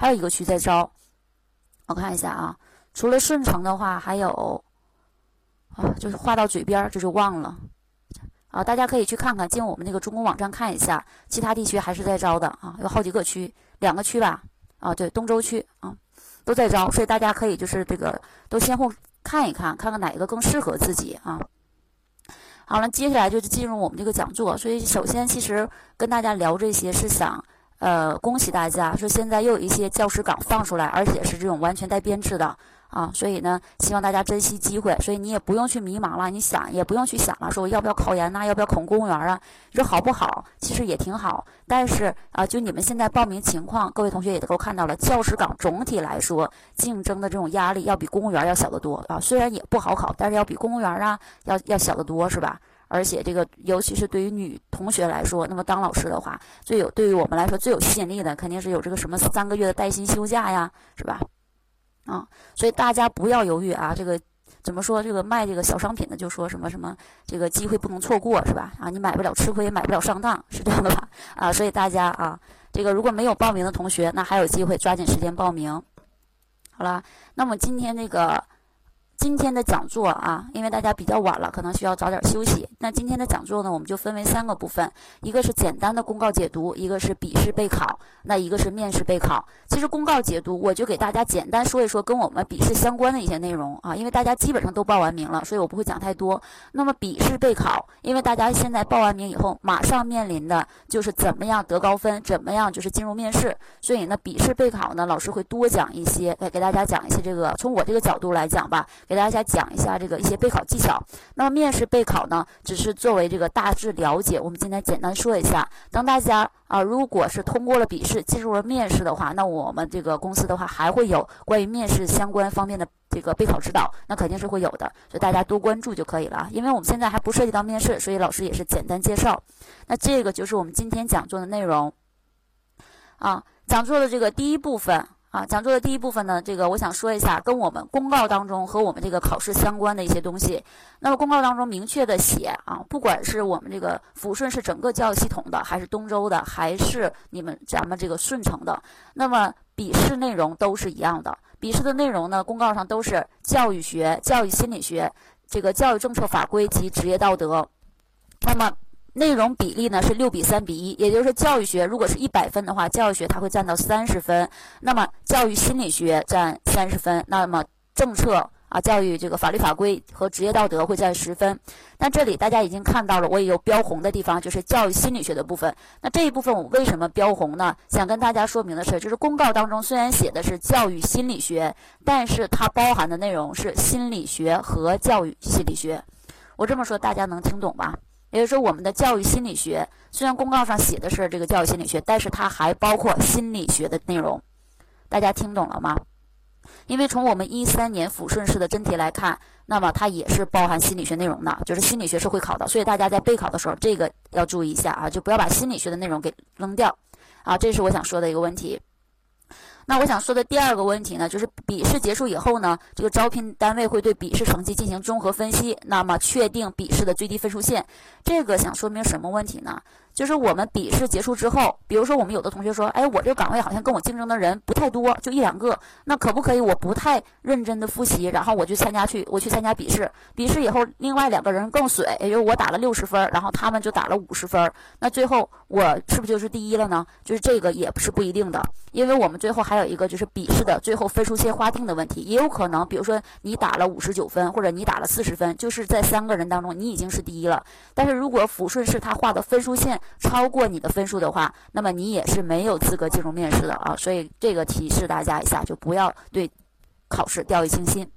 还有一个区在招。我看一下啊，除了顺城的话，还有啊，就是话到嘴边这就忘了啊。大家可以去看看，进我们那个中公网站看一下，其他地区还是在招的啊，有好几个区，两个区吧啊，对，东周区啊都在招，所以大家可以就是这个都先后看一看，看看哪一个更适合自己啊。好了，接下来就是进入我们这个讲座。所以，首先，其实跟大家聊这些是想，呃，恭喜大家，说现在又有一些教师岗放出来，而且是这种完全带编制的。啊，所以呢，希望大家珍惜机会。所以你也不用去迷茫了，你想也不用去想了，说我要不要考研呐？要不要考公务员啊？你说好不好？其实也挺好。但是啊，就你们现在报名情况，各位同学也都看到了，教师岗总体来说竞争的这种压力要比公务员要小得多啊。虽然也不好考，但是要比公务员啊要要小得多，是吧？而且这个，尤其是对于女同学来说，那么当老师的话，最有对于我们来说最有吸引力的，肯定是有这个什么三个月的带薪休假呀，是吧？啊，所以大家不要犹豫啊！这个怎么说？这个卖这个小商品的就说什么什么，这个机会不能错过，是吧？啊，你买不了吃亏，买不了上当，是这样的吧？啊，所以大家啊，这个如果没有报名的同学，那还有机会，抓紧时间报名。好了，那么今天这个。今天的讲座啊，因为大家比较晚了，可能需要早点休息。那今天的讲座呢，我们就分为三个部分，一个是简单的公告解读，一个是笔试备考，那一个是面试备考。其实公告解读，我就给大家简单说一说跟我们笔试相关的一些内容啊，因为大家基本上都报完名了，所以我不会讲太多。那么笔试备考，因为大家现在报完名以后，马上面临的就是怎么样得高分，怎么样就是进入面试，所以呢，笔试备考呢，老师会多讲一些，来给大家讲一些这个，从我这个角度来讲吧。给大家讲一下这个一些备考技巧。那么面试备考呢，只是作为这个大致了解。我们今天简单说一下。当大家啊，如果是通过了笔试，进入了面试的话，那我们这个公司的话还会有关于面试相关方面的这个备考指导，那肯定是会有的。所以大家多关注就可以了。因为我们现在还不涉及到面试，所以老师也是简单介绍。那这个就是我们今天讲座的内容。啊，讲座的这个第一部分。啊，讲座的第一部分呢，这个我想说一下，跟我们公告当中和我们这个考试相关的一些东西。那么公告当中明确的写啊，不管是我们这个抚顺是整个教育系统的，还是东周的，还是你们咱们这个顺城的，那么笔试内容都是一样的。笔试的内容呢，公告上都是教育学、教育心理学、这个教育政策法规及职业道德。那么内容比例呢是六比三比一，也就是说，教育学如果是一百分的话，教育学它会占到三十分，那么教育心理学占三十分，那么政策啊、教育这个法律法规和职业道德会占十分。那这里大家已经看到了，我也有标红的地方，就是教育心理学的部分。那这一部分我为什么标红呢？想跟大家说明的是，就是公告当中虽然写的是教育心理学，但是它包含的内容是心理学和教育心理学。我这么说大家能听懂吧？也就是说，我们的教育心理学虽然公告上写的是这个教育心理学，但是它还包括心理学的内容。大家听懂了吗？因为从我们一三年抚顺市的真题来看，那么它也是包含心理学内容的，就是心理学是会考的。所以大家在备考的时候，这个要注意一下啊，就不要把心理学的内容给扔掉啊。这是我想说的一个问题。那我想说的第二个问题呢，就是笔试结束以后呢，这个招聘单位会对笔试成绩进行综合分析，那么确定笔试的最低分数线。这个想说明什么问题呢？就是我们笔试结束之后，比如说我们有的同学说，哎，我这个岗位好像跟我竞争的人不太多，就一两个，那可不可以我不太认真的复习，然后我去参加去，我去参加笔试，笔试以后另外两个人更水，也就是我打了六十分，然后他们就打了五十分，那最后我是不是就是第一了呢？就是这个也不是不一定的，因为我们最后还有一个就是笔试的最后分数线划定的问题，也有可能，比如说你打了五十九分，或者你打了四十分，就是在三个人当中你已经是第一了，但是如果抚顺市他画的分数线。超过你的分数的话，那么你也是没有资格进入面试的啊！所以这个提示大家一下，就不要对考试掉以轻心。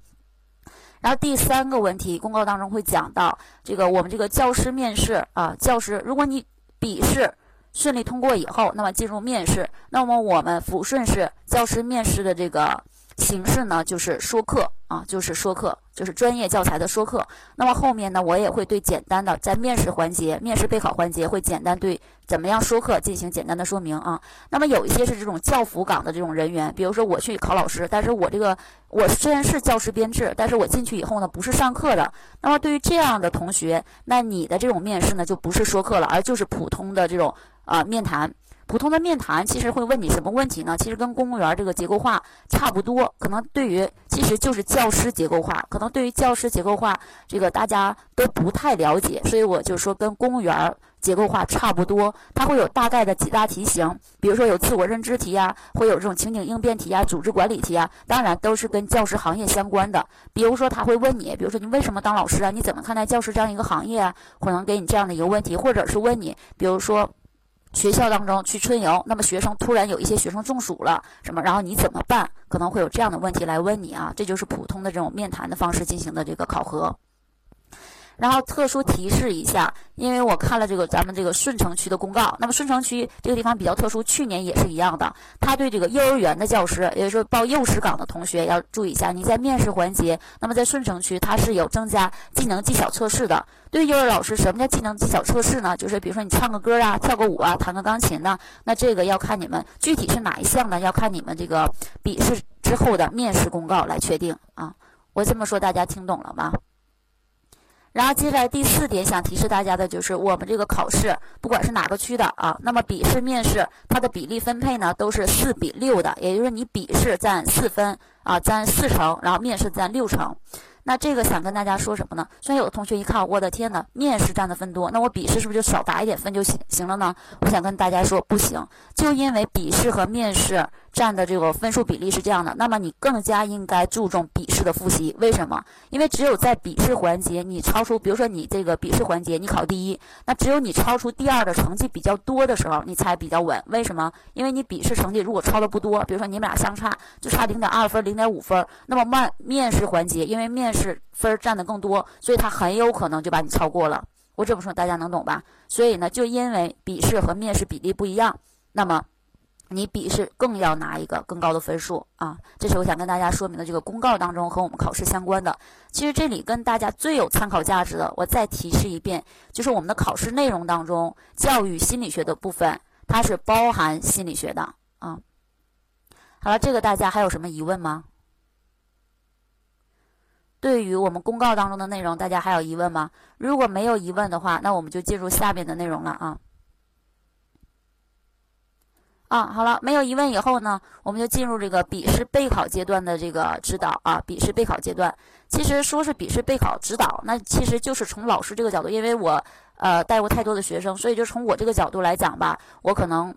然后第三个问题，公告当中会讲到这个我们这个教师面试啊，教师如果你笔试顺利通过以后，那么进入面试，那么我们抚顺市教师面试的这个。形式呢，就是说课啊，就是说课，就是专业教材的说课。那么后面呢，我也会对简单的在面试环节、面试备考环节，会简单对怎么样说课进行简单的说明啊。那么有一些是这种教辅岗的这种人员，比如说我去考老师，但是我这个我虽然是教师编制，但是我进去以后呢，不是上课的。那么对于这样的同学，那你的这种面试呢，就不是说课了，而就是普通的这种啊面谈。普通的面谈其实会问你什么问题呢？其实跟公务员这个结构化差不多，可能对于其实就是教师结构化，可能对于教师结构化这个大家都不太了解，所以我就说跟公务员结构化差不多，它会有大概的几大题型，比如说有自我认知题啊，会有这种情景应变题啊，组织管理题啊，当然都是跟教师行业相关的。比如说他会问你，比如说你为什么当老师啊？你怎么看待教师这样一个行业啊？可能给你这样的一个问题，或者是问你，比如说。学校当中去春游，那么学生突然有一些学生中暑了，什么，然后你怎么办？可能会有这样的问题来问你啊，这就是普通的这种面谈的方式进行的这个考核。然后特殊提示一下，因为我看了这个咱们这个顺城区的公告，那么顺城区这个地方比较特殊，去年也是一样的，他对这个幼儿园的教师，也就是说报幼师岗的同学要注意一下，你在面试环节，那么在顺城区它是有增加技能技巧测试的。对幼儿老师，什么叫技能技巧测试呢？就是比如说你唱个歌啊，跳个舞啊，弹个钢琴呢，那这个要看你们具体是哪一项呢？要看你们这个笔试之后的面试公告来确定啊。我这么说大家听懂了吗？然后接下来第四点想提示大家的就是，我们这个考试不管是哪个区的啊，那么笔试、面试它的比例分配呢都是四比六的，也就是你笔试占四分啊，占四成，然后面试占六成。那这个想跟大家说什么呢？虽然有的同学一看，我的天呐，面试占的分多，那我笔试是不是就少答一点分就行行了呢？我想跟大家说，不行，就因为笔试和面试。占的这个分数比例是这样的，那么你更加应该注重笔试的复习。为什么？因为只有在笔试环节你超出，比如说你这个笔试环节你考第一，那只有你超出第二的成绩比较多的时候，你才比较稳。为什么？因为你笔试成绩如果超的不多，比如说你们俩相差就差零点二分、零点五分，那么面面试环节，因为面试分占的更多，所以他很有可能就把你超过了。我这么说大家能懂吧？所以呢，就因为笔试和面试比例不一样，那么。你笔试更要拿一个更高的分数啊！这是我想跟大家说明的这个公告当中和我们考试相关的。其实这里跟大家最有参考价值的，我再提示一遍，就是我们的考试内容当中教育心理学的部分，它是包含心理学的啊。好了，这个大家还有什么疑问吗？对于我们公告当中的内容，大家还有疑问吗？如果没有疑问的话，那我们就进入下面的内容了啊。啊，好了，没有疑问以后呢，我们就进入这个笔试备考阶段的这个指导啊。笔试备考阶段，其实说是笔试备考指导，那其实就是从老师这个角度，因为我呃带过太多的学生，所以就从我这个角度来讲吧，我可能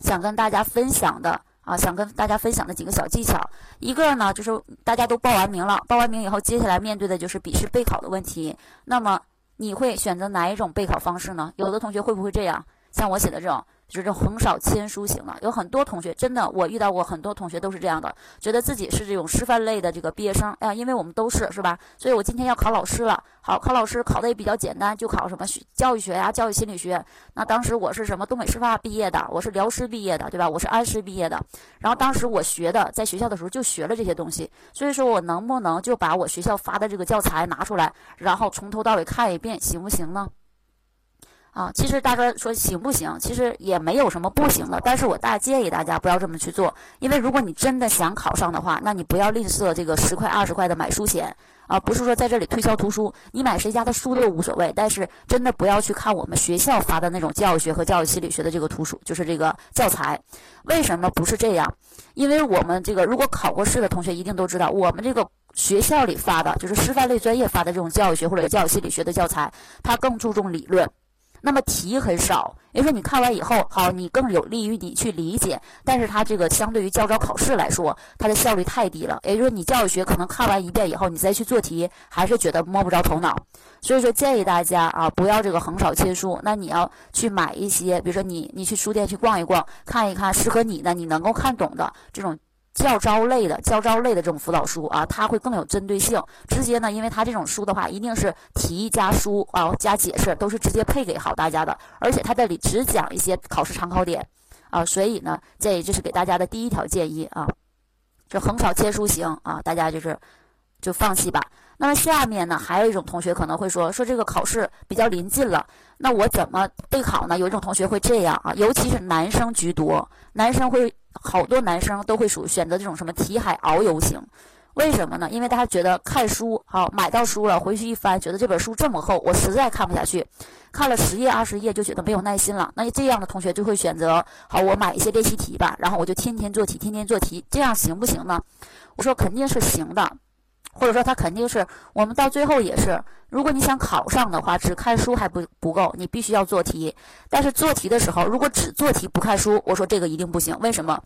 想跟大家分享的啊，想跟大家分享的几个小技巧，一个呢就是大家都报完名了，报完名以后，接下来面对的就是笔试备考的问题。那么你会选择哪一种备考方式呢？有的同学会不会这样，像我写的这种？就是横扫千书型了，有很多同学真的，我遇到过很多同学都是这样的，觉得自己是这种师范类的这个毕业生，哎呀，因为我们都是是吧？所以我今天要考老师了，好考老师考的也比较简单，就考什么学教育学呀、教育心理学。那当时我是什么东北师范毕业的，我是辽师毕业的，对吧？我是安师毕业的。然后当时我学的，在学校的时候就学了这些东西，所以说我能不能就把我学校发的这个教材拿出来，然后从头到尾看一遍，行不行呢？啊，其实大家说行不行？其实也没有什么不行的，但是我大建议大家不要这么去做，因为如果你真的想考上的话，那你不要吝啬这个十块二十块的买书钱啊，不是说在这里推销图书，你买谁家的书都无所谓，但是真的不要去看我们学校发的那种教育学和教育心理学的这个图书，就是这个教材。为什么不是这样？因为我们这个如果考过试的同学一定都知道，我们这个学校里发的就是师范类专业发的这种教育学或者教育心理学的教材，它更注重理论。那么题很少，也就是说你看完以后，好，你更有利于你去理解。但是它这个相对于教招考试来说，它的效率太低了。也就是说你教育学可能看完一遍以后，你再去做题，还是觉得摸不着头脑。所以说建议大家啊，不要这个横扫千书。那你要去买一些，比如说你你去书店去逛一逛，看一看适合你的，你能够看懂的这种。教招类的、教招类的这种辅导书啊，它会更有针对性。直接呢，因为它这种书的话，一定是题加书啊加解释，都是直接配给好大家的。而且它这里只讲一些考试常考点啊，所以呢，建议这是给大家的第一条建议啊，就横扫千书型啊，大家就是就放弃吧。那么下面呢，还有一种同学可能会说，说这个考试比较临近了，那我怎么备考呢？有一种同学会这样啊，尤其是男生居多，男生会。好多男生都会属选择这种什么题海遨游型，为什么呢？因为大家觉得看书好，买到书了，回去一翻，觉得这本书这么厚，我实在看不下去，看了十页二十页就觉得没有耐心了。那这样的同学就会选择好，我买一些练习题吧，然后我就天天做题，天天做题，这样行不行呢？我说肯定是行的，或者说他肯定是我们到最后也是，如果你想考上的话，只看书还不不够，你必须要做题。但是做题的时候，如果只做题不看书，我说这个一定不行。为什么？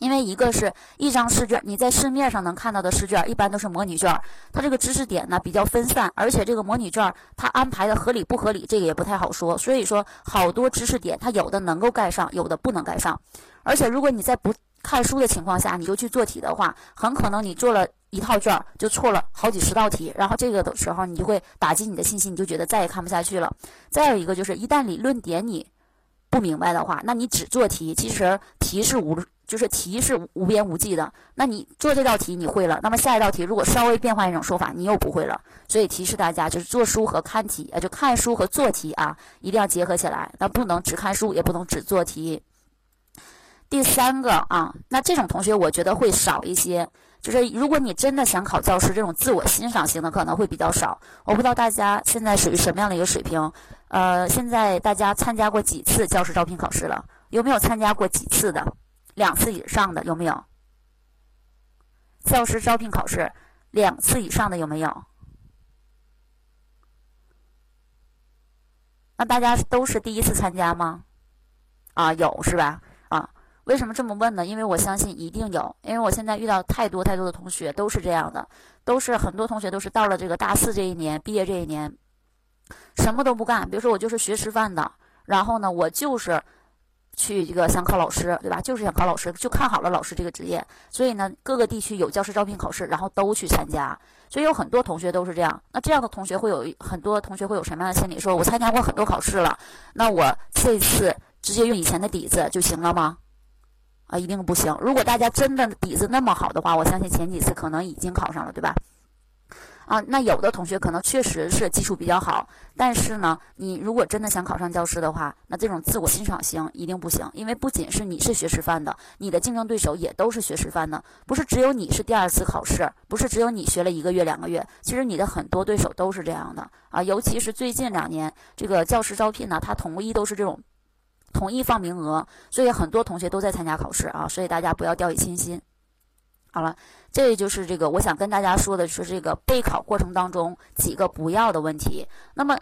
因为一个是一张试卷，你在市面上能看到的试卷一般都是模拟卷，它这个知识点呢比较分散，而且这个模拟卷它安排的合理不合理，这个也不太好说。所以说，好多知识点它有的能够盖上，有的不能盖上。而且如果你在不看书的情况下，你就去做题的话，很可能你做了一套卷就错了好几十道题，然后这个的时候你就会打击你的信心，你就觉得再也看不下去了。再有一个就是，一旦理论点你不明白的话，那你只做题，其实题是无。就是题是无边无际的，那你做这道题你会了，那么下一道题如果稍微变换一种说法，你又不会了。所以提示大家，就是做书和看题，呃，就看书和做题啊，一定要结合起来。那不能只看书，也不能只做题。第三个啊，那这种同学我觉得会少一些。就是如果你真的想考教师，这种自我欣赏型的可能会比较少。我不知道大家现在属于什么样的一个水平。呃，现在大家参加过几次教师招聘考试了？有没有参加过几次的？两次以上的有没有？教师招聘考试两次以上的有没有？那大家都是第一次参加吗？啊，有是吧？为什么这么问呢？因为我相信一定有，因为我现在遇到太多太多的同学都是这样的，都是很多同学都是到了这个大四这一年，毕业这一年，什么都不干。比如说我就是学师范的，然后呢，我就是。去这个想考老师，对吧？就是想考老师，就看好了老师这个职业，所以呢，各个地区有教师招聘考试，然后都去参加。所以有很多同学都是这样。那这样的同学会有很多同学会有什么样的心理？说我参加过很多考试了，那我这次直接用以前的底子就行了吗？啊，一定不行。如果大家真的底子那么好的话，我相信前几次可能已经考上了，对吧？啊，那有的同学可能确实是基础比较好，但是呢，你如果真的想考上教师的话，那这种自我欣赏型一定不行，因为不仅是你是学师范的，你的竞争对手也都是学师范的，不是只有你是第二次考试，不是只有你学了一个月两个月，其实你的很多对手都是这样的啊，尤其是最近两年这个教师招聘呢，它统一都是这种统一放名额，所以很多同学都在参加考试啊，所以大家不要掉以轻心。好了，这就是这个我想跟大家说的是这个备考过程当中几个不要的问题。那么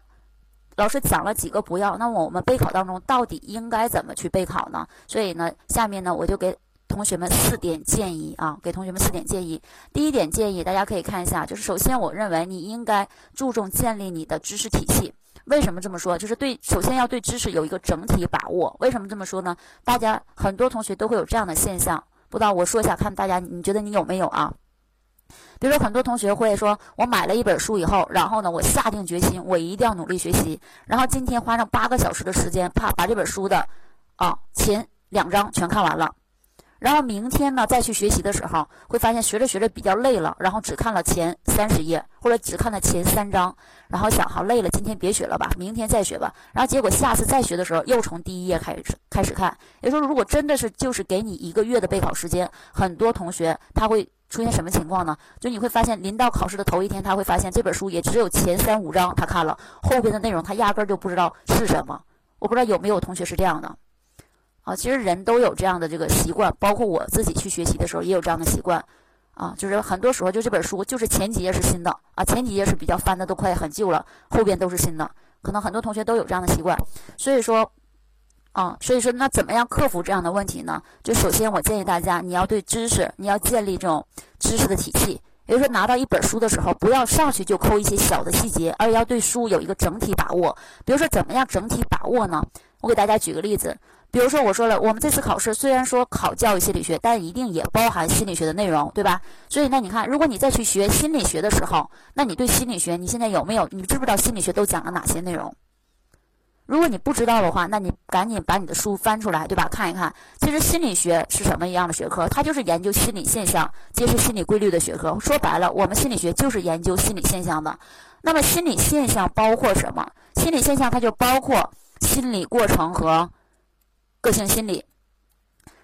老师讲了几个不要，那么我们备考当中到底应该怎么去备考呢？所以呢，下面呢我就给同学们四点建议啊，给同学们四点建议。第一点建议，大家可以看一下，就是首先我认为你应该注重建立你的知识体系。为什么这么说？就是对，首先要对知识有一个整体把握。为什么这么说呢？大家很多同学都会有这样的现象。不知道我说一下，看大家你觉得你有没有啊？比如说很多同学会说，我买了一本书以后，然后呢，我下定决心，我一定要努力学习，然后今天花上八个小时的时间，啪把这本书的啊前两章全看完了。然后明天呢，再去学习的时候，会发现学着学着比较累了，然后只看了前三十页，或者只看了前三章，然后想好累了，今天别学了吧，明天再学吧。然后结果下次再学的时候，又从第一页开始开始看。也就是说，如果真的是就是给你一个月的备考时间，很多同学他会出现什么情况呢？就你会发现，临到考试的头一天，他会发现这本书也只有前三五章他看了，后边的内容他压根就不知道是什么。我不知道有没有同学是这样的。啊，其实人都有这样的这个习惯，包括我自己去学习的时候也有这样的习惯，啊，就是很多时候就这本书就是前几页是新的啊，前几页是比较翻的都快很旧了，后边都是新的，可能很多同学都有这样的习惯，所以说，啊，所以说那怎么样克服这样的问题呢？就首先我建议大家，你要对知识你要建立这种知识的体系，也就是说拿到一本书的时候，不要上去就抠一些小的细节，而要对书有一个整体把握。比如说怎么样整体把握呢？我给大家举个例子。比如说，我说了，我们这次考试虽然说考教育心理学，但一定也包含心理学的内容，对吧？所以，那你看，如果你再去学心理学的时候，那你对心理学，你现在有没有？你知不知道心理学都讲了哪些内容？如果你不知道的话，那你赶紧把你的书翻出来，对吧？看一看，其实心理学是什么一样的学科？它就是研究心理现象、揭示心理规律的学科。说白了，我们心理学就是研究心理现象的。那么，心理现象包括什么？心理现象它就包括心理过程和。个性心理，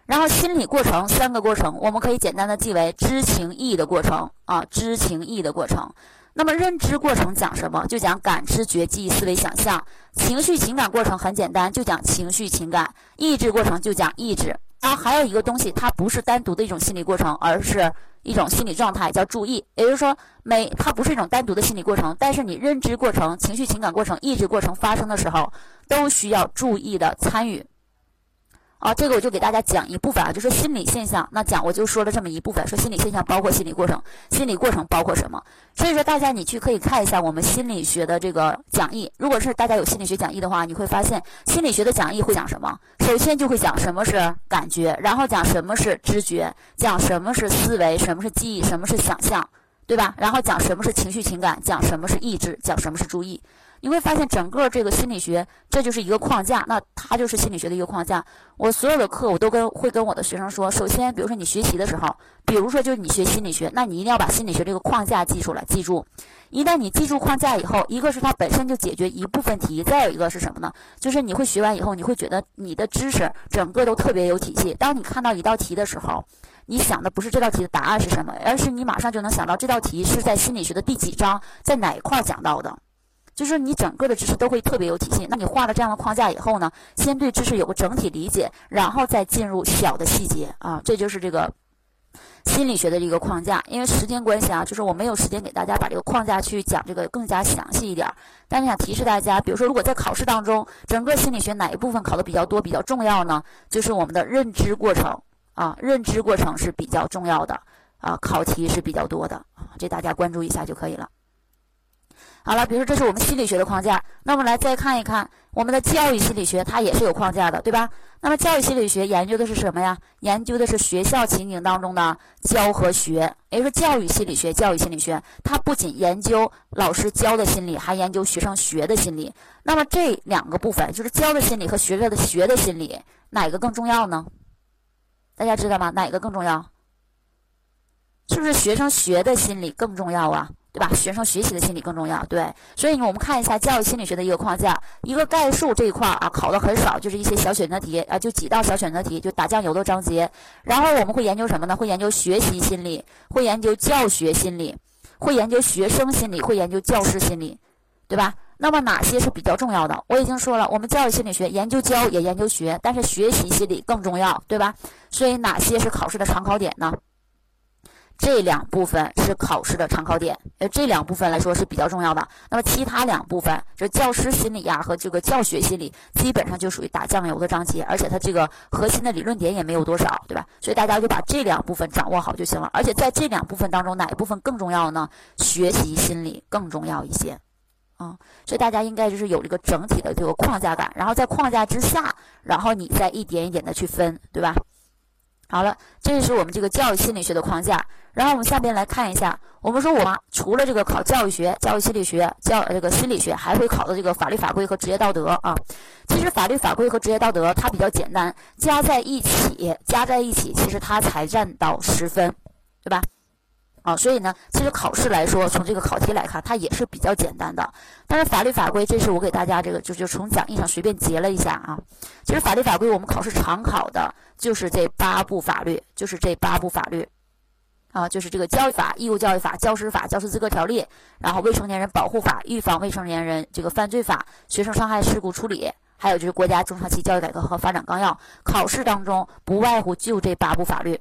然后心理过程三个过程，我们可以简单的记为知情意的过程啊，知情意的过程。那么认知过程讲什么？就讲感知觉记忆思维想象。情绪情感过程很简单，就讲情绪情感。意志过程就讲意志。然后还有一个东西，它不是单独的一种心理过程，而是一种心理状态，叫注意。也就是说，每它不是一种单独的心理过程，但是你认知过程、情绪情感过程、意志过程发生的时候，都需要注意的参与。啊，这个我就给大家讲一部分啊，就是心理现象。那讲我就说了这么一部分，说心理现象包括心理过程，心理过程包括什么？所以说大家你去可以看一下我们心理学的这个讲义。如果是大家有心理学讲义的话，你会发现心理学的讲义会讲什么？首先就会讲什么是感觉，然后讲什么是知觉，讲什么是思维，什么是记忆，什么是想象，对吧？然后讲什么是情绪情感，讲什么是意志，讲什么是注意。你会发现，整个这个心理学，这就是一个框架，那它就是心理学的一个框架。我所有的课，我都跟会跟我的学生说，首先，比如说你学习的时候，比如说就是你学心理学，那你一定要把心理学这个框架记出来，记住。一旦你记住框架以后，一个是它本身就解决一部分题，再有一个是什么呢？就是你会学完以后，你会觉得你的知识整个都特别有体系。当你看到一道题的时候，你想的不是这道题的答案是什么，而是你马上就能想到这道题是在心理学的第几章，在哪一块讲到的。就是你整个的知识都会特别有体系。那你画了这样的框架以后呢，先对知识有个整体理解，然后再进入小的细节啊，这就是这个心理学的一个框架。因为时间关系啊，就是我没有时间给大家把这个框架去讲这个更加详细一点。但是想提示大家，比如说如果在考试当中，整个心理学哪一部分考的比较多、比较重要呢？就是我们的认知过程啊，认知过程是比较重要的啊，考题是比较多的啊，这大家关注一下就可以了。好了，比如说这是我们心理学的框架，那我们来再看一看我们的教育心理学，它也是有框架的，对吧？那么教育心理学研究的是什么呀？研究的是学校情景当中的教和学，也就是教育心理学。教育心理学它不仅研究老师教的心理，还研究学生学的心理。那么这两个部分，就是教的心理和学着的学的心理，哪个更重要呢？大家知道吗？哪个更重要？是不是学生学的心理更重要啊？对吧？学生学习的心理更重要，对。所以呢，我们看一下教育心理学的一个框架，一个概述这一块儿啊，考的很少，就是一些小选择题啊，就几道小选择题，就打酱油的章节。然后我们会研究什么呢？会研究学习心理，会研究教学心理，会研究学生心理，会研究教师心理，对吧？那么哪些是比较重要的？我已经说了，我们教育心理学研究教也研究学，但是学习心理更重要，对吧？所以哪些是考试的常考点呢？这两部分是考试的常考点，呃，这两部分来说是比较重要的。那么其他两部分，就教师心理呀和这个教学心理，基本上就属于打酱油的章节，而且它这个核心的理论点也没有多少，对吧？所以大家就把这两部分掌握好就行了。而且在这两部分当中，哪一部分更重要呢？学习心理更重要一些，啊，所以大家应该就是有这个整体的这个框架感，然后在框架之下，然后你再一点一点的去分，对吧？好了，这是我们这个教育心理学的框架。然后我们下边来看一下，我们说我们除了这个考教育学、教育心理学、教这个心理学，还会考的这个法律法规和职业道德啊。其实法律法规和职业道德它比较简单，加在一起，加在一起，其实它才占到十分，对吧？啊，所以呢，其实考试来说，从这个考题来看，它也是比较简单的。但是法律法规，这是我给大家这个就就从讲义上随便截了一下啊。其实法律法规我们考试常考的就是这八部法律，就是这八部法律，啊，就是这个教育法、义务教育法、教师法、教师资格条例，然后未成年人保护法、预防未成年人这个犯罪法、学生伤害事故处理，还有就是国家中长期教育改革和发展纲要。考试当中不外乎就这八部法律。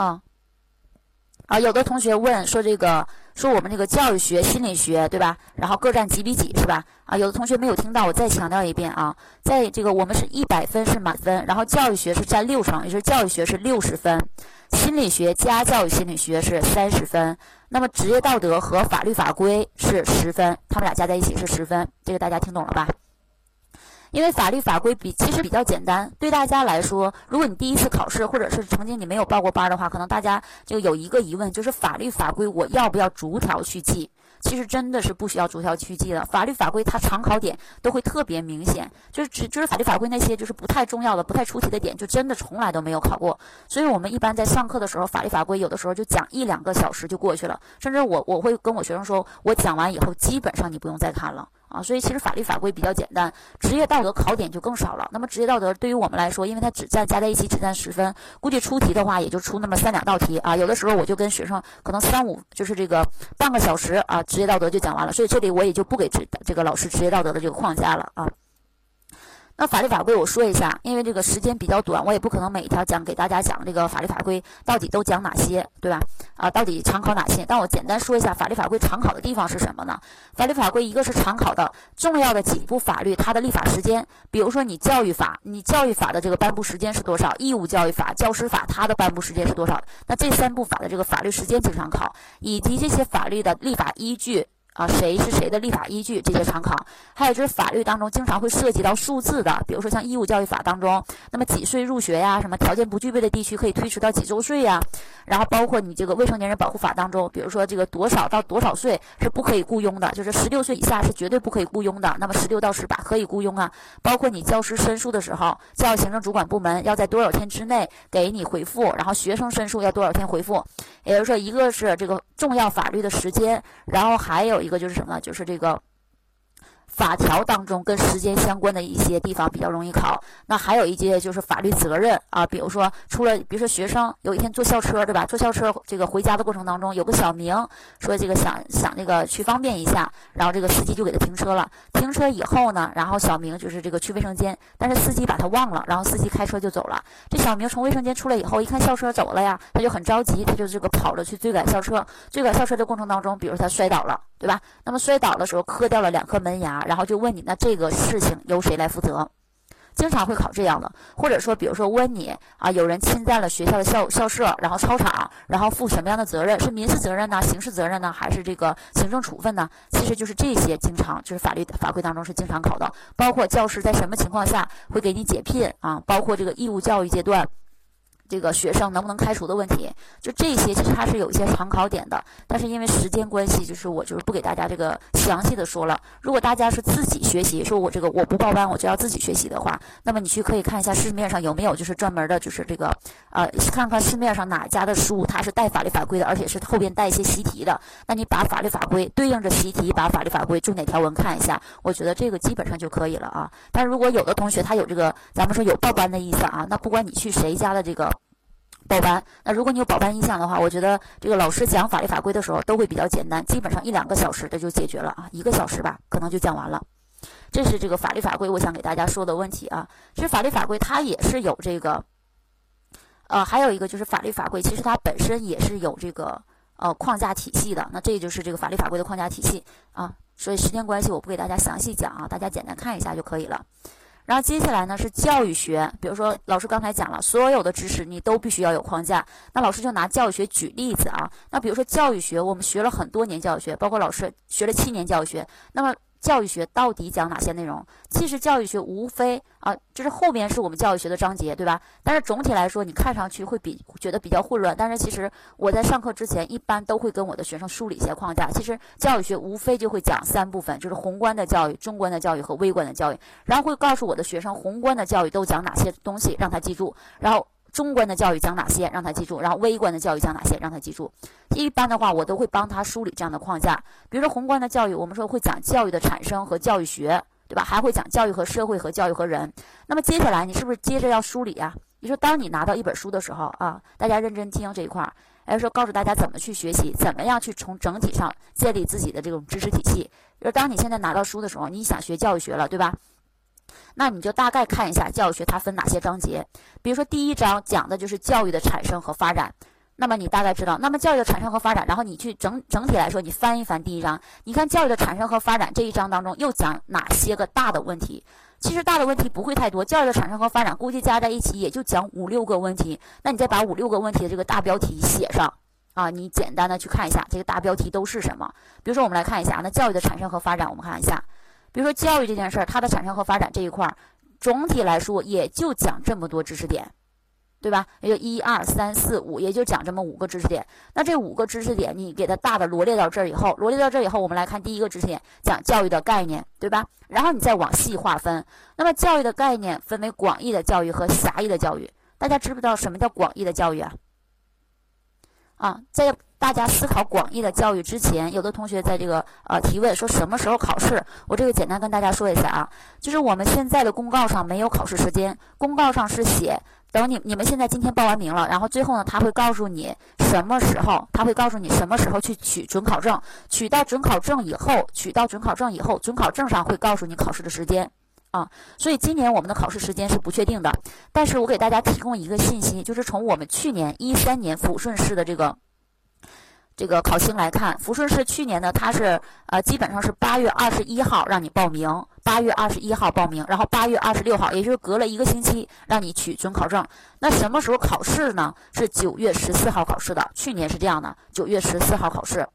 啊，啊，有的同学问说这个说我们这个教育学、心理学，对吧？然后各占几比几，是吧？啊，有的同学没有听到，我再强调一遍啊，在这个我们是一百分是满分，然后教育学是占六成，也就是教育学是六十分，心理学加教育心理学是三十分，那么职业道德和法律法规是十分，他们俩加在一起是十分，这个大家听懂了吧？因为法律法规比其实比较简单，对大家来说，如果你第一次考试，或者是曾经你没有报过班的话，可能大家就有一个疑问，就是法律法规我要不要逐条去记？其实真的是不需要逐条去记的，法律法规它常考点都会特别明显，就是只就是法律法规那些就是不太重要的、不太出题的点，就真的从来都没有考过。所以我们一般在上课的时候，法律法规有的时候就讲一两个小时就过去了，甚至我我会跟我学生说，我讲完以后基本上你不用再看了。啊，所以其实法律法规比较简单，职业道德考点就更少了。那么职业道德对于我们来说，因为它只占加在一起只占十分，估计出题的话也就出那么三两道题啊。有的时候我就跟学生可能三五就是这个半个小时啊，职业道德就讲完了。所以这里我也就不给职这个老师职业道德的这个框架了啊。那法律法规我说一下，因为这个时间比较短，我也不可能每一条讲给大家讲这个法律法规到底都讲哪些，对吧？啊，到底常考哪些？但我简单说一下法律法规常考的地方是什么呢？法律法规一个是常考的重要的几部法律，它的立法时间，比如说你教育法，你教育法的这个颁布时间是多少？义务教育法、教师法，它的颁布时间是多少？那这三部法的这个法律时间经常考，以及这些法律的立法依据。啊，谁是谁的立法依据？这些常考，还有就是法律当中经常会涉及到数字的，比如说像义务教育法当中，那么几岁入学呀？什么条件不具备的地区可以推迟到几周岁呀？然后包括你这个未成年人保护法当中，比如说这个多少到多少岁是不可以雇佣的，就是十六岁以下是绝对不可以雇佣的。那么十六到十八可以雇佣啊。包括你教师申诉的时候，教育行政主管部门要在多少天之内给你回复，然后学生申诉要多少天回复？也就是说，一个是这个重要法律的时间，然后还有一一个就是什么？就是这个。法条当中跟时间相关的一些地方比较容易考，那还有一些就是法律责任啊，比如说出了，比如说学生有一天坐校车，对吧？坐校车这个回家的过程当中，有个小明说这个想想那个去方便一下，然后这个司机就给他停车了。停车以后呢，然后小明就是这个去卫生间，但是司机把他忘了，然后司机开车就走了。这小明从卫生间出来以后，一看校车走了呀，他就很着急，他就这个跑着去追赶校车。追赶校车的过程当中，比如他摔倒了，对吧？那么摔倒的时候磕掉了两颗门牙。然后就问你，那这个事情由谁来负责？经常会考这样的，或者说，比如说问你啊，有人侵占了学校的校校舍，然后操场，然后负什么样的责任？是民事责任呢，刑事责任呢，还是这个行政处分呢？其实就是这些，经常就是法律法规当中是经常考的，包括教师在什么情况下会给你解聘啊？包括这个义务教育阶段。这个学生能不能开除的问题，就这些其实它是有一些常考点的，但是因为时间关系，就是我就是不给大家这个详细的说了。如果大家是自己学习，说我这个我不报班，我就要自己学习的话，那么你去可以看一下市面上有没有就是专门的，就是这个呃，看看市面上哪家的书它是带法律法规的，而且是后边带一些习题的。那你把法律法规对应着习题，把法律法规重点条文看一下，我觉得这个基本上就可以了啊。但是如果有的同学他有这个，咱们说有报班的意思啊，那不管你去谁家的这个。报班，那如果你有报班意向的话，我觉得这个老师讲法律法规的时候都会比较简单，基本上一两个小时的就解决了啊，一个小时吧，可能就讲完了。这是这个法律法规，我想给大家说的问题啊。其实法律法规它也是有这个，呃，还有一个就是法律法规，其实它本身也是有这个呃框架体系的。那这就是这个法律法规的框架体系啊。所以时间关系，我不给大家详细讲啊，大家简单看一下就可以了。然后接下来呢是教育学，比如说老师刚才讲了，所有的知识你都必须要有框架。那老师就拿教育学举例子啊，那比如说教育学，我们学了很多年教育学，包括老师学了七年教育学，那么。教育学到底讲哪些内容？其实教育学无非啊，就是后面是我们教育学的章节，对吧？但是总体来说，你看上去会比觉得比较混乱。但是其实我在上课之前，一般都会跟我的学生梳理一些框架。其实教育学无非就会讲三部分，就是宏观的教育、中观的教育和微观的教育。然后会告诉我的学生，宏观的教育都讲哪些东西，让他记住。然后。中观的教育讲哪些，让他记住；然后微观的教育讲哪些，让他记住。一般的话，我都会帮他梳理这样的框架。比如说宏观的教育，我们说会讲教育的产生和教育学，对吧？还会讲教育和社会和教育和人。那么接下来，你是不是接着要梳理呀？你说，当你拿到一本书的时候啊，大家认真听这一块儿，哎，说告诉大家怎么去学习，怎么样去从整体上建立自己的这种知识体系。就是当你现在拿到书的时候，你想学教育学了，对吧？那你就大概看一下教育学它分哪些章节，比如说第一章讲的就是教育的产生和发展，那么你大概知道，那么教育的产生和发展，然后你去整整体来说，你翻一翻第一章，你看教育的产生和发展这一章当中又讲哪些个大的问题？其实大的问题不会太多，教育的产生和发展估计加在一起也就讲五六个问题，那你再把五六个问题的这个大标题写上啊，你简单的去看一下这个大标题都是什么？比如说我们来看一下，那教育的产生和发展，我们看一下。比如说教育这件事儿，它的产生和发展这一块儿，总体来说也就讲这么多知识点，对吧？也就一二三四五，也就讲这么五个知识点。那这五个知识点，你给它大的罗列到这儿以后，罗列到这儿以后，我们来看第一个知识点，讲教育的概念，对吧？然后你再往细划分。那么教育的概念分为广义的教育和狭义的教育。大家知不知道什么叫广义的教育啊？啊，在大家思考广义的教育之前，有的同学在这个呃提问说什么时候考试？我这个简单跟大家说一下啊，就是我们现在的公告上没有考试时间，公告上是写等你你们现在今天报完名了，然后最后呢他会告诉你什么时候，他会告诉你什么时候去取准考证，取到准考证以后，取到准考证以后，准考证上会告诉你考试的时间。啊，所以今年我们的考试时间是不确定的，但是我给大家提供一个信息，就是从我们去年一三年抚顺市的这个这个考情来看，抚顺市去年呢，它是呃基本上是八月二十一号让你报名，八月二十一号报名，然后八月二十六号，也就是隔了一个星期让你取准考证。那什么时候考试呢？是九月十四号考试的，去年是这样的，九月十四号考试。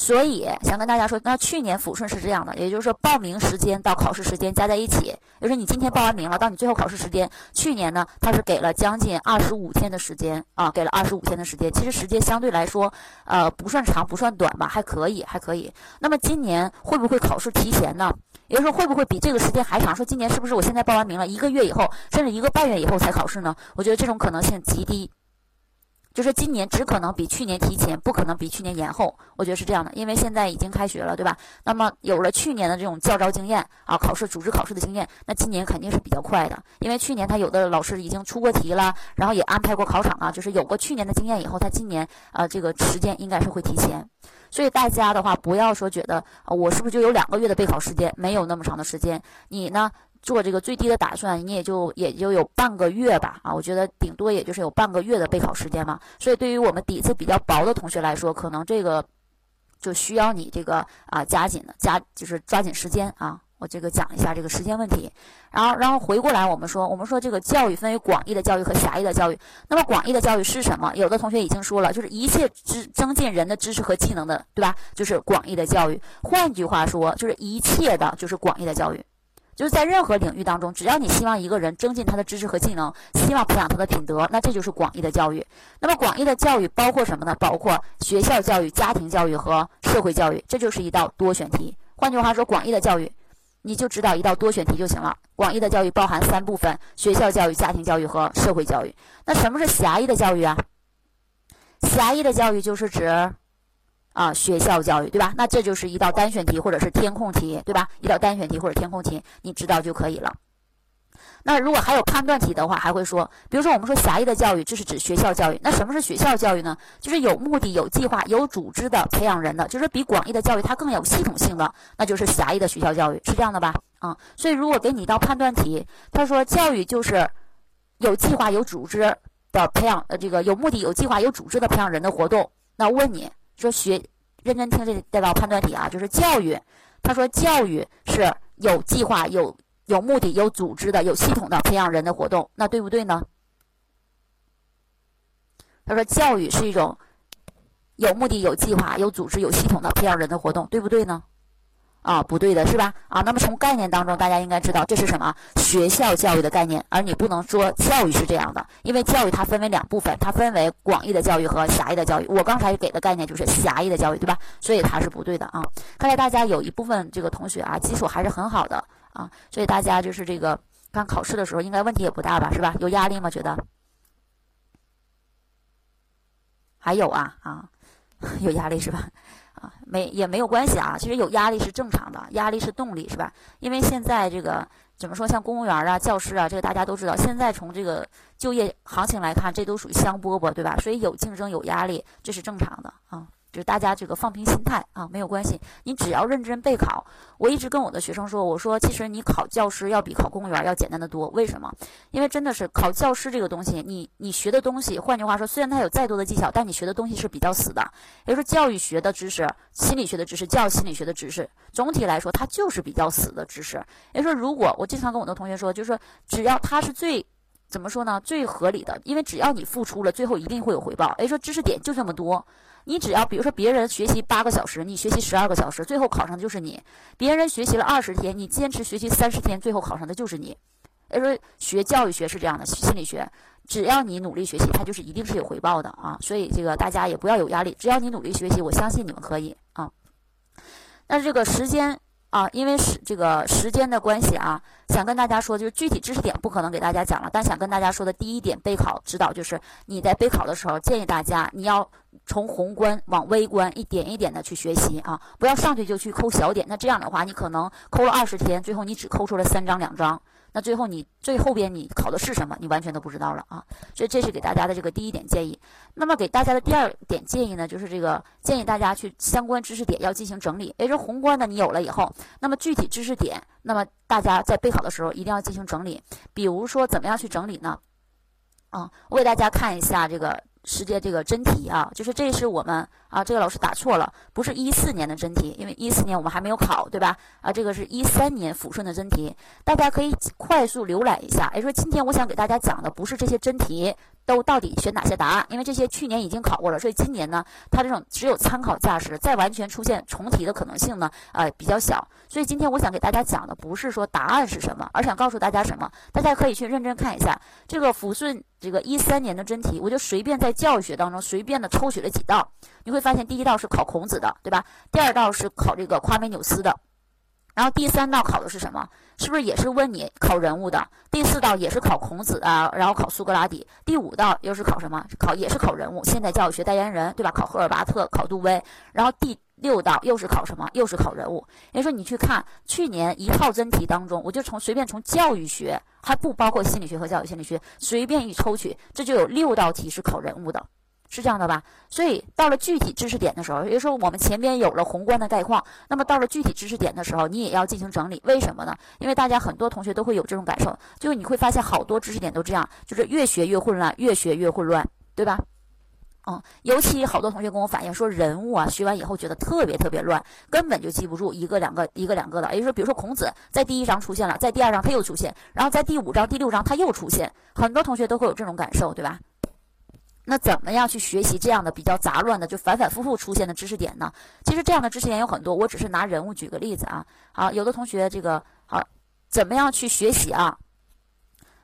所以想跟大家说，那去年抚顺是这样的，也就是说报名时间到考试时间加在一起，就是你今天报完名了，到你最后考试时间，去年呢它是给了将近二十五天的时间啊，给了二十五天的时间，其实时间相对来说，呃不算长不算短吧，还可以还可以。那么今年会不会考试提前呢？也就是说会不会比这个时间还长？说今年是不是我现在报完名了一个月以后，甚至一个半月以后才考试呢？我觉得这种可能性极低。就是今年只可能比去年提前，不可能比去年延后。我觉得是这样的，因为现在已经开学了，对吧？那么有了去年的这种教招经验啊，考试组织考试的经验，那今年肯定是比较快的。因为去年他有的老师已经出过题了，然后也安排过考场啊，就是有过去年的经验以后，他今年啊这个时间应该是会提前。所以大家的话不要说觉得啊我是不是就有两个月的备考时间？没有那么长的时间。你呢？做这个最低的打算，你也就也就有半个月吧，啊，我觉得顶多也就是有半个月的备考时间嘛。所以对于我们底子比较薄的同学来说，可能这个就需要你这个啊加紧的加，就是抓紧时间啊。我这个讲一下这个时间问题，然后然后回过来我们说，我们说这个教育分为广义的教育和狭义的教育。那么广义的教育是什么？有的同学已经说了，就是一切知增进人的知识和技能的，对吧？就是广义的教育。换句话说，就是一切的，就是广义的教育。就是在任何领域当中，只要你希望一个人增进他的知识和技能，希望培养他的品德，那这就是广义的教育。那么广义的教育包括什么呢？包括学校教育、家庭教育和社会教育，这就是一道多选题。换句话说，广义的教育，你就知道一道多选题就行了。广义的教育包含三部分：学校教育、家庭教育和社会教育。那什么是狭义的教育啊？狭义的教育就是指。啊，学校教育对吧？那这就是一道单选题或者是填空题，对吧？一道单选题或者填空题，你知道就可以了。那如果还有判断题的话，还会说，比如说我们说狭义的教育，这是指学校教育。那什么是学校教育呢？就是有目的、有计划、有组织的培养人的，就是比广义的教育它更有系统性的，那就是狭义的学校教育，是这样的吧？啊，所以如果给你一道判断题，他说教育就是有计划、有组织的培养，呃，这个有目的、有计划、有组织的培养人的活动，那问你。说学，认真听这这道判断题啊，就是教育。他说教育是有计划、有有目的、有组织的、有系统的培养人的活动，那对不对呢？他说教育是一种有目的、有计划、有组织、有系统的培养人的活动，对不对呢？啊，不对的是吧？啊，那么从概念当中，大家应该知道这是什么？学校教育的概念，而你不能说教育是这样的，因为教育它分为两部分，它分为广义的教育和狭义的教育。我刚才给的概念就是狭义的教育，对吧？所以它是不对的啊。看来大家有一部分这个同学啊，基础还是很好的啊，所以大家就是这个刚考试的时候应该问题也不大吧，是吧？有压力吗？觉得？还有啊啊，有压力是吧？没也没有关系啊，其实有压力是正常的，压力是动力，是吧？因为现在这个怎么说，像公务员啊、教师啊，这个大家都知道，现在从这个就业行情来看，这都属于香饽饽，对吧？所以有竞争有压力，这是正常的啊。就是大家这个放平心态啊，没有关系。你只要认真备考。我一直跟我的学生说，我说其实你考教师要比考公务员要简单的多。为什么？因为真的是考教师这个东西，你你学的东西，换句话说，虽然它有再多的技巧，但你学的东西是比较死的。也就是说，教育学的知识、心理学的知识、教育心理学的知识，总体来说它就是比较死的知识。也就是说，如果我经常跟我的同学说，就是说只要它是最怎么说呢？最合理的，因为只要你付出了，最后一定会有回报。诶说知识点就这么多。你只要比如说别人学习八个小时，你学习十二个小时，最后考上的就是你；别人学习了二十天，你坚持学习三十天，最后考上的就是你。所以说学教育学是这样的，心理学，只要你努力学习，它就是一定是有回报的啊。所以这个大家也不要有压力，只要你努力学习，我相信你们可以啊。那这个时间。啊，因为时这个时间的关系啊，想跟大家说，就是具体知识点不可能给大家讲了，但想跟大家说的第一点备考指导就是，你在备考的时候，建议大家你要从宏观往微观一点一点的去学习啊，不要上去就去抠小点。那这样的话，你可能抠了二十天，最后你只抠出了三张两张。那最后你最后边你考的是什么？你完全都不知道了啊！所以这是给大家的这个第一点建议。那么给大家的第二点建议呢，就是这个建议大家去相关知识点要进行整理。也就是宏观的你有了以后，那么具体知识点，那么大家在备考的时候一定要进行整理。比如说怎么样去整理呢？啊，我给大家看一下这个。世界这个真题啊，就是这是我们啊，这个老师打错了，不是一四年的真题，因为一四年我们还没有考，对吧？啊，这个是一三年抚顺的真题，大家可以快速浏览一下。也说今天我想给大家讲的不是这些真题。都到底选哪些答案？因为这些去年已经考过了，所以今年呢，它这种只有参考价值，再完全出现重题的可能性呢，呃，比较小。所以今天我想给大家讲的不是说答案是什么，而想告诉大家什么？大家可以去认真看一下这个抚顺这个一三年的真题，我就随便在教育学当中随便的抽取了几道，你会发现第一道是考孔子的，对吧？第二道是考这个夸美纽斯的。然后第三道考的是什么？是不是也是问你考人物的？第四道也是考孔子啊，然后考苏格拉底。第五道又是考什么？考也是考人物，现代教育学代言人，对吧？考赫尔巴特，考杜威。然后第六道又是考什么？又是考人物。也就是说，你去看去年一套真题当中，我就从随便从教育学，还不包括心理学和教育心理学，随便一抽取，这就有六道题是考人物的。是这样的吧？所以到了具体知识点的时候，也就是说我们前边有了宏观的概况，那么到了具体知识点的时候，你也要进行整理。为什么呢？因为大家很多同学都会有这种感受，就是你会发现好多知识点都这样，就是越学越混乱，越学越混乱，对吧？嗯，尤其好多同学跟我反映说，人物啊学完以后觉得特别特别乱，根本就记不住一个两个一个两个的。也就是说，比如说孔子在第一章出现了，在第二章他又出现，然后在第五章、第六章他又出现，很多同学都会有这种感受，对吧？那怎么样去学习这样的比较杂乱的，就反反复复出现的知识点呢？其实这样的知识点有很多，我只是拿人物举个例子啊。好，有的同学这个好，怎么样去学习啊？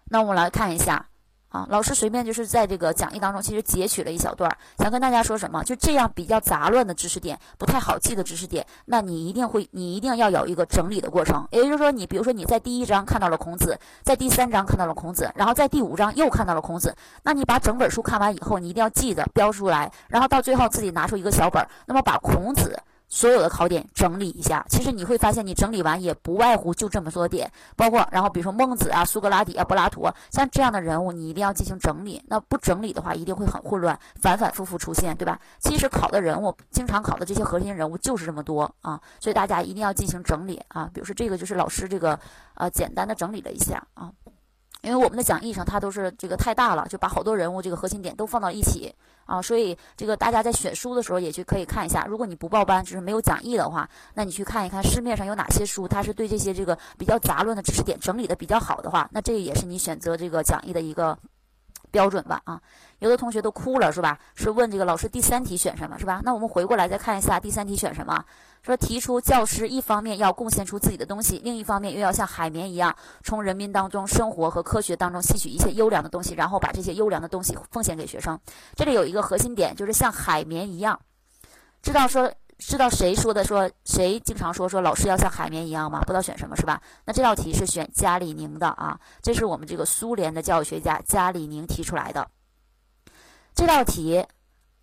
那我们来看一下。啊，老师随便就是在这个讲义当中，其实截取了一小段，想跟大家说什么？就这样比较杂乱的知识点，不太好记的知识点，那你一定会，你一定要有一个整理的过程。也就是说，你比如说你在第一章看到了孔子，在第三章看到了孔子，然后在第五章又看到了孔子，那你把整本书看完以后，你一定要记得标出来，然后到最后自己拿出一个小本，那么把孔子。所有的考点整理一下，其实你会发现，你整理完也不外乎就这么多点，包括然后比如说孟子啊、苏格拉底啊、柏拉图，啊像这样的人物，你一定要进行整理。那不整理的话，一定会很混乱，反反复复出现，对吧？其实考的人物，经常考的这些核心人物就是这么多啊，所以大家一定要进行整理啊。比如说这个就是老师这个呃简单的整理了一下啊。因为我们的讲义上它都是这个太大了，就把好多人物这个核心点都放到一起啊，所以这个大家在选书的时候也去可以看一下。如果你不报班，就是没有讲义的话，那你去看一看市面上有哪些书，它是对这些这个比较杂乱的知识点整理的比较好的话，那这也是你选择这个讲义的一个。标准吧啊，有的同学都哭了是吧？是问这个老师第三题选什么是吧？那我们回过来再看一下第三题选什么？说提出教师一方面要贡献出自己的东西，另一方面又要像海绵一样从人民当中生活和科学当中吸取一些优良的东西，然后把这些优良的东西奉献给学生。这里有一个核心点，就是像海绵一样，知道说。知道谁说的？说谁经常说说老师要像海绵一样吗？不知道选什么是吧？那这道题是选加里宁的啊，这是我们这个苏联的教育学家加里宁提出来的。这道题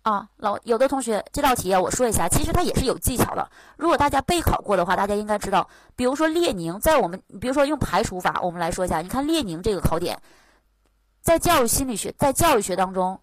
啊，老有的同学这道题啊，我说一下，其实它也是有技巧的。如果大家备考过的话，大家应该知道，比如说列宁在我们，比如说用排除法，我们来说一下，你看列宁这个考点，在教育心理学，在教育学当中。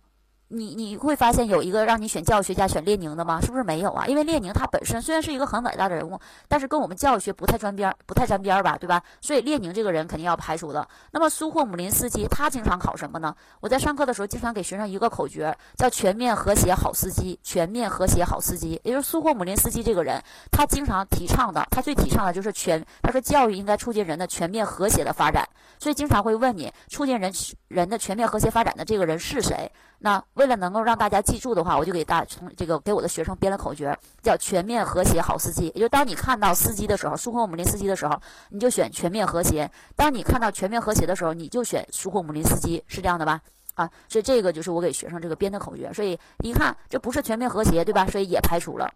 你你会发现有一个让你选教育学家选列宁的吗？是不是没有啊？因为列宁他本身虽然是一个很伟大的人物，但是跟我们教育学不太沾边儿，不太沾边儿吧，对吧？所以列宁这个人肯定要排除的。那么苏霍姆林斯基他经常考什么呢？我在上课的时候经常给学生一个口诀，叫全面和谐好司机。全面和谐好司机，也就是苏霍姆林斯基这个人，他经常提倡的，他最提倡的就是全。他说教育应该促进人的全面和谐的发展，所以经常会问你，促进人人的全面和谐发展的这个人是谁？那为了能够让大家记住的话，我就给大从这个给我的学生编了口诀，叫全面和谐好司机。也就当你看到司机的时候，苏霍姆林斯基的时候，你就选全面和谐；当你看到全面和谐的时候，你就选苏霍姆林斯基，是这样的吧？啊，所以这个就是我给学生这个编的口诀。所以一看这不是全面和谐，对吧？所以也排除了。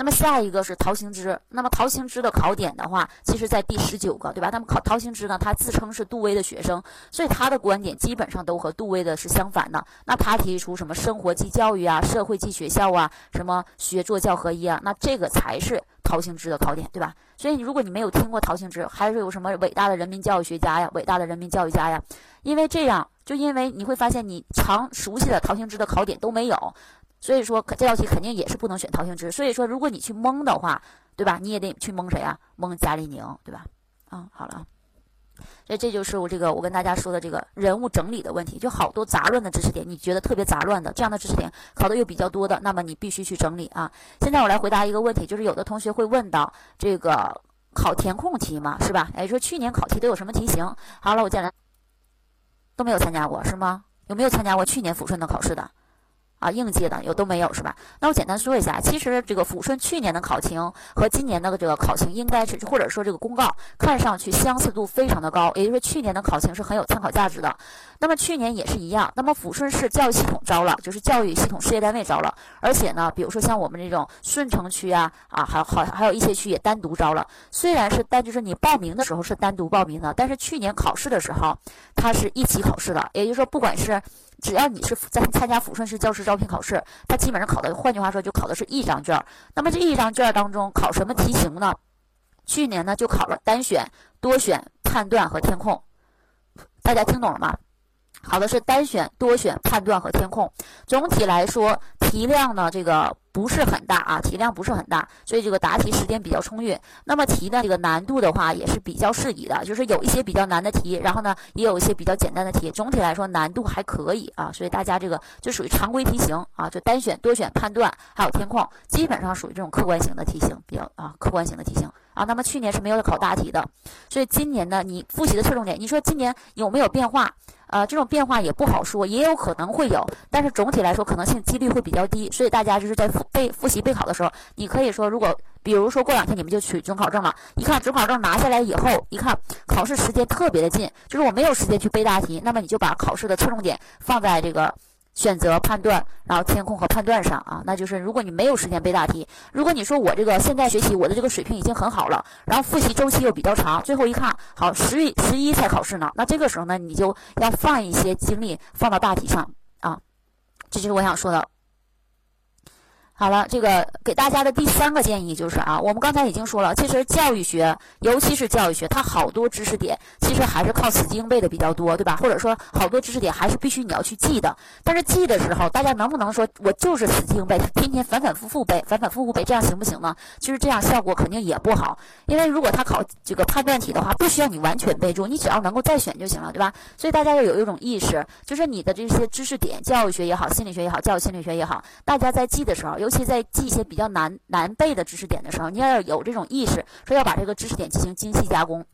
那么下一个是陶行知，那么陶行知的考点的话，其实在第十九个，对吧？那么考陶行知呢，他自称是杜威的学生，所以他的观点基本上都和杜威的是相反的。那他提出什么生活即教育啊，社会即学校啊，什么学做教合一啊，那这个才是陶行知的考点，对吧？所以你如果你没有听过陶行知，还是有什么伟大的人民教育学家呀，伟大的人民教育家呀，因为这样，就因为你会发现你常熟悉的陶行知的考点都没有。所以说，这道题肯定也是不能选陶行知。所以说，如果你去蒙的话，对吧？你也得去蒙谁啊？蒙贾里宁，对吧？啊，好了啊，所以这就是我这个我跟大家说的这个人物整理的问题，就好多杂乱的知识点，你觉得特别杂乱的这样的知识点考的又比较多的，那么你必须去整理啊。现在我来回答一个问题，就是有的同学会问到这个考填空题嘛，是吧？哎，说去年考题都有什么题型？好了，我进来都没有参加过是吗？有没有参加过去年抚顺的考试的？啊，应届的有都没有是吧？那我简单说一下，其实这个抚顺去年的考情和今年的这个考情应该是，或者说这个公告看上去相似度非常的高，也就是说去年的考情是很有参考价值的。那么去年也是一样，那么抚顺市教育系统招了，就是教育系统事业单位招了，而且呢，比如说像我们这种顺城区啊，啊，还好还有一些区也单独招了。虽然是单，就是你报名的时候是单独报名的，但是去年考试的时候，它是一起考试的，也就是说，不管是只要你是在参加抚顺市教师招聘考试，他基本上考的，换句话说，就考的是一张卷。那么这一张卷当中考什么题型呢？去年呢就考了单选、多选、判断和填空。大家听懂了吗？考的是单选、多选、判断和填空。总体来说，题量呢，这个不是很大啊，题量不是很大，所以这个答题时间比较充裕。那么题的这个难度的话，也是比较适宜的，就是有一些比较难的题，然后呢，也有一些比较简单的题。总体来说，难度还可以啊，所以大家这个就属于常规题型啊，就单选、多选、判断还有填空，基本上属于这种客观型的题型，比较啊，客观型的题型啊。那么去年是没有考大题的，所以今年呢，你复习的侧重点，你说今年有没有变化？呃，这种变化也不好说，也有可能会有，但是总体来说可能性几率会比较低，所以大家就是在复备复习备考的时候，你可以说，如果比如说过两天你们就取准考证了，一看准考证拿下来以后，一看考试时间特别的近，就是我没有时间去背大题，那么你就把考试的侧重点放在这个。选择判断，然后填空和判断上啊，那就是如果你没有时间背大题，如果你说我这个现在学习我的这个水平已经很好了，然后复习周期又比较长，最后一看好十一十一才考试呢，那这个时候呢，你就要放一些精力放到大题上啊，这就是我想说的。好了，这个给大家的第三个建议就是啊，我们刚才已经说了，其实教育学，尤其是教育学，它好多知识点其实还是靠死记硬背的比较多，对吧？或者说好多知识点还是必须你要去记的。但是记的时候，大家能不能说我就是死记硬背，天天反反复复背，反反复复背，这样行不行呢？其实这样效果肯定也不好，因为如果他考这个判断题的话，不需要你完全背住，你只要能够再选就行了，对吧？所以大家要有一种意识，就是你的这些知识点，教育学也好，心理学也好，教育心理学也好，大家在记的时候，尤其在记一些比较难难背的知识点的时候，你要有这种意识，说要把这个知识点进行精细加工，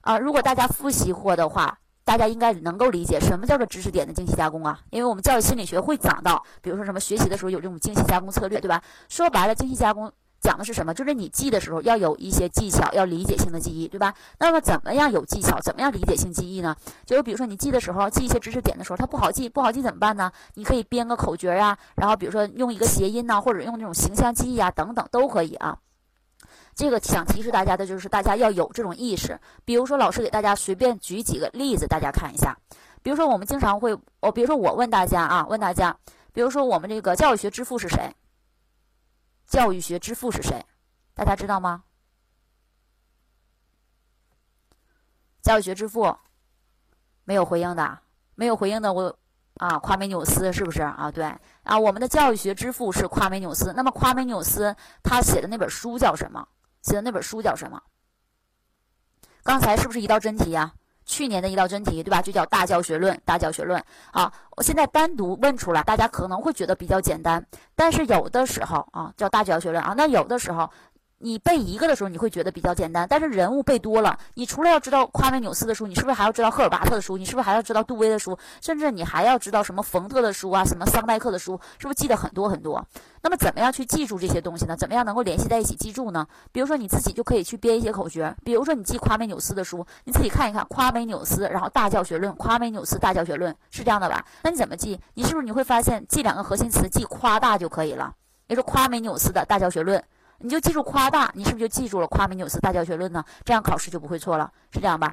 啊，如果大家复习过的话，大家应该能够理解什么叫做知识点的精细加工啊？因为我们教育心理学会讲到，比如说什么学习的时候有这种精细加工策略，对吧？说白了，精细加工。讲的是什么？就是你记的时候要有一些技巧，要理解性的记忆，对吧？那么怎么样有技巧？怎么样理解性记忆呢？就是比如说你记的时候，记一些知识点的时候，它不好记，不好记怎么办呢？你可以编个口诀呀，然后比如说用一个谐音呐，或者用那种形象记忆啊，等等都可以啊。这个想提示大家的就是大家要有这种意识。比如说老师给大家随便举几个例子，大家看一下。比如说我们经常会，我比如说我问大家啊，问大家，比如说我们这个教育学之父是谁？教育学之父是谁？大家知道吗？教育学之父没有回应的，没有回应的，我啊，夸美纽斯是不是啊？对啊，我们的教育学之父是夸美纽斯。那么夸美纽斯他写的那本书叫什么？写的那本书叫什么？刚才是不是一道真题呀？去年的一道真题，对吧？就叫《大教学论》。大教学论啊，我现在单独问出来，大家可能会觉得比较简单，但是有的时候啊，叫《大教学论》啊，那有的时候。你背一个的时候，你会觉得比较简单，但是人物背多了，你除了要知道夸美纽斯的书，你是不是还要知道赫尔巴特的书？你是不是还要知道杜威的书？甚至你还要知道什么冯特的书啊，什么桑代克的书，是不是记得很多很多？那么怎么样去记住这些东西呢？怎么样能够联系在一起记住呢？比如说你自己就可以去编一些口诀，比如说你记夸美纽斯的书，你自己看一看夸美纽斯，然后大教学论，夸美纽斯大教学论是这样的吧？那你怎么记？你是不是你会发现记两个核心词，记夸大就可以了？也是夸美纽斯的大教学论。你就记住夸大，你是不是就记住了夸美纽斯大教学论呢？这样考试就不会错了，是这样吧？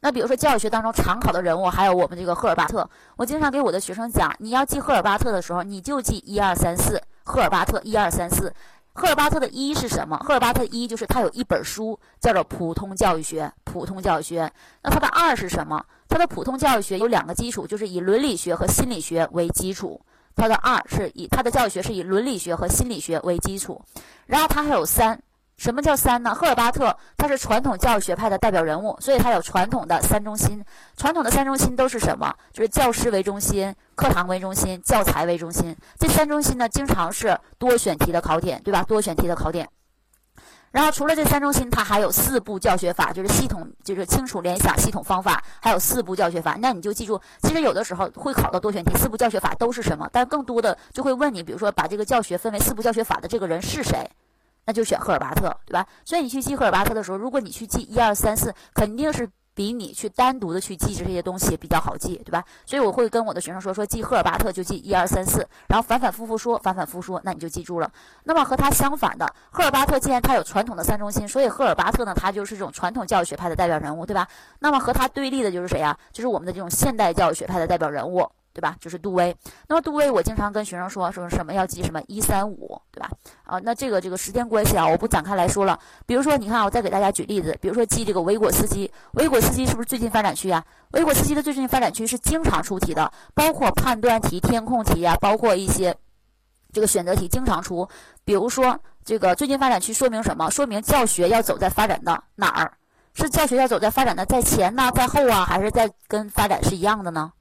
那比如说教育学当中常考的人物，还有我们这个赫尔巴特，我经常给我的学生讲，你要记赫尔巴特的时候，你就记一二三四，赫尔巴特一二三四。赫尔巴特的一是什么？赫尔巴特一就是他有一本书叫做《普通教育学》，普通教育学。那他的二是什么？他的普通教育学有两个基础，就是以伦理学和心理学为基础。它的二是以它的教育学是以伦理学和心理学为基础。然后它还有三。什么叫三呢？赫尔巴特他是传统教育学派的代表人物，所以他有传统的三中心。传统的三中心都是什么？就是教师为中心、课堂为中心、教材为中心。这三中心呢，经常是多选题的考点，对吧？多选题的考点。然后除了这三中心，它还有四步教学法，就是系统，就是清楚联想系统方法，还有四步教学法。那你就记住，其实有的时候会考到多选题，四步教学法都是什么？但更多的就会问你，比如说把这个教学分为四步教学法的这个人是谁？那就选赫尔巴特，对吧？所以你去记赫尔巴特的时候，如果你去记一二三四，肯定是比你去单独的去记这些东西比较好记，对吧？所以我会跟我的学生说，说记赫尔巴特就记一二三四，然后反反复复说，反反复复说，那你就记住了。那么和他相反的，赫尔巴特既然他有传统的三中心，所以赫尔巴特呢，他就是这种传统教育学派的代表人物，对吧？那么和他对立的就是谁呀？就是我们的这种现代教育学派的代表人物。对吧？就是杜威。那么杜威，我经常跟学生说，说什么要记什么一三五，对吧？啊，那这个这个时间关系啊，我不展开来说了。比如说，你看，我再给大家举例子，比如说记这个维果斯基。维果斯基是不是最近发展区呀？维果斯基的最近发展区是经常出题的，包括判断题、填空题呀，包括一些这个选择题经常出。比如说，这个最近发展区说明什么？说明教学要走在发展的哪儿？是教学要走在发展的在前呢，在后啊，还是在跟发展是一样的呢？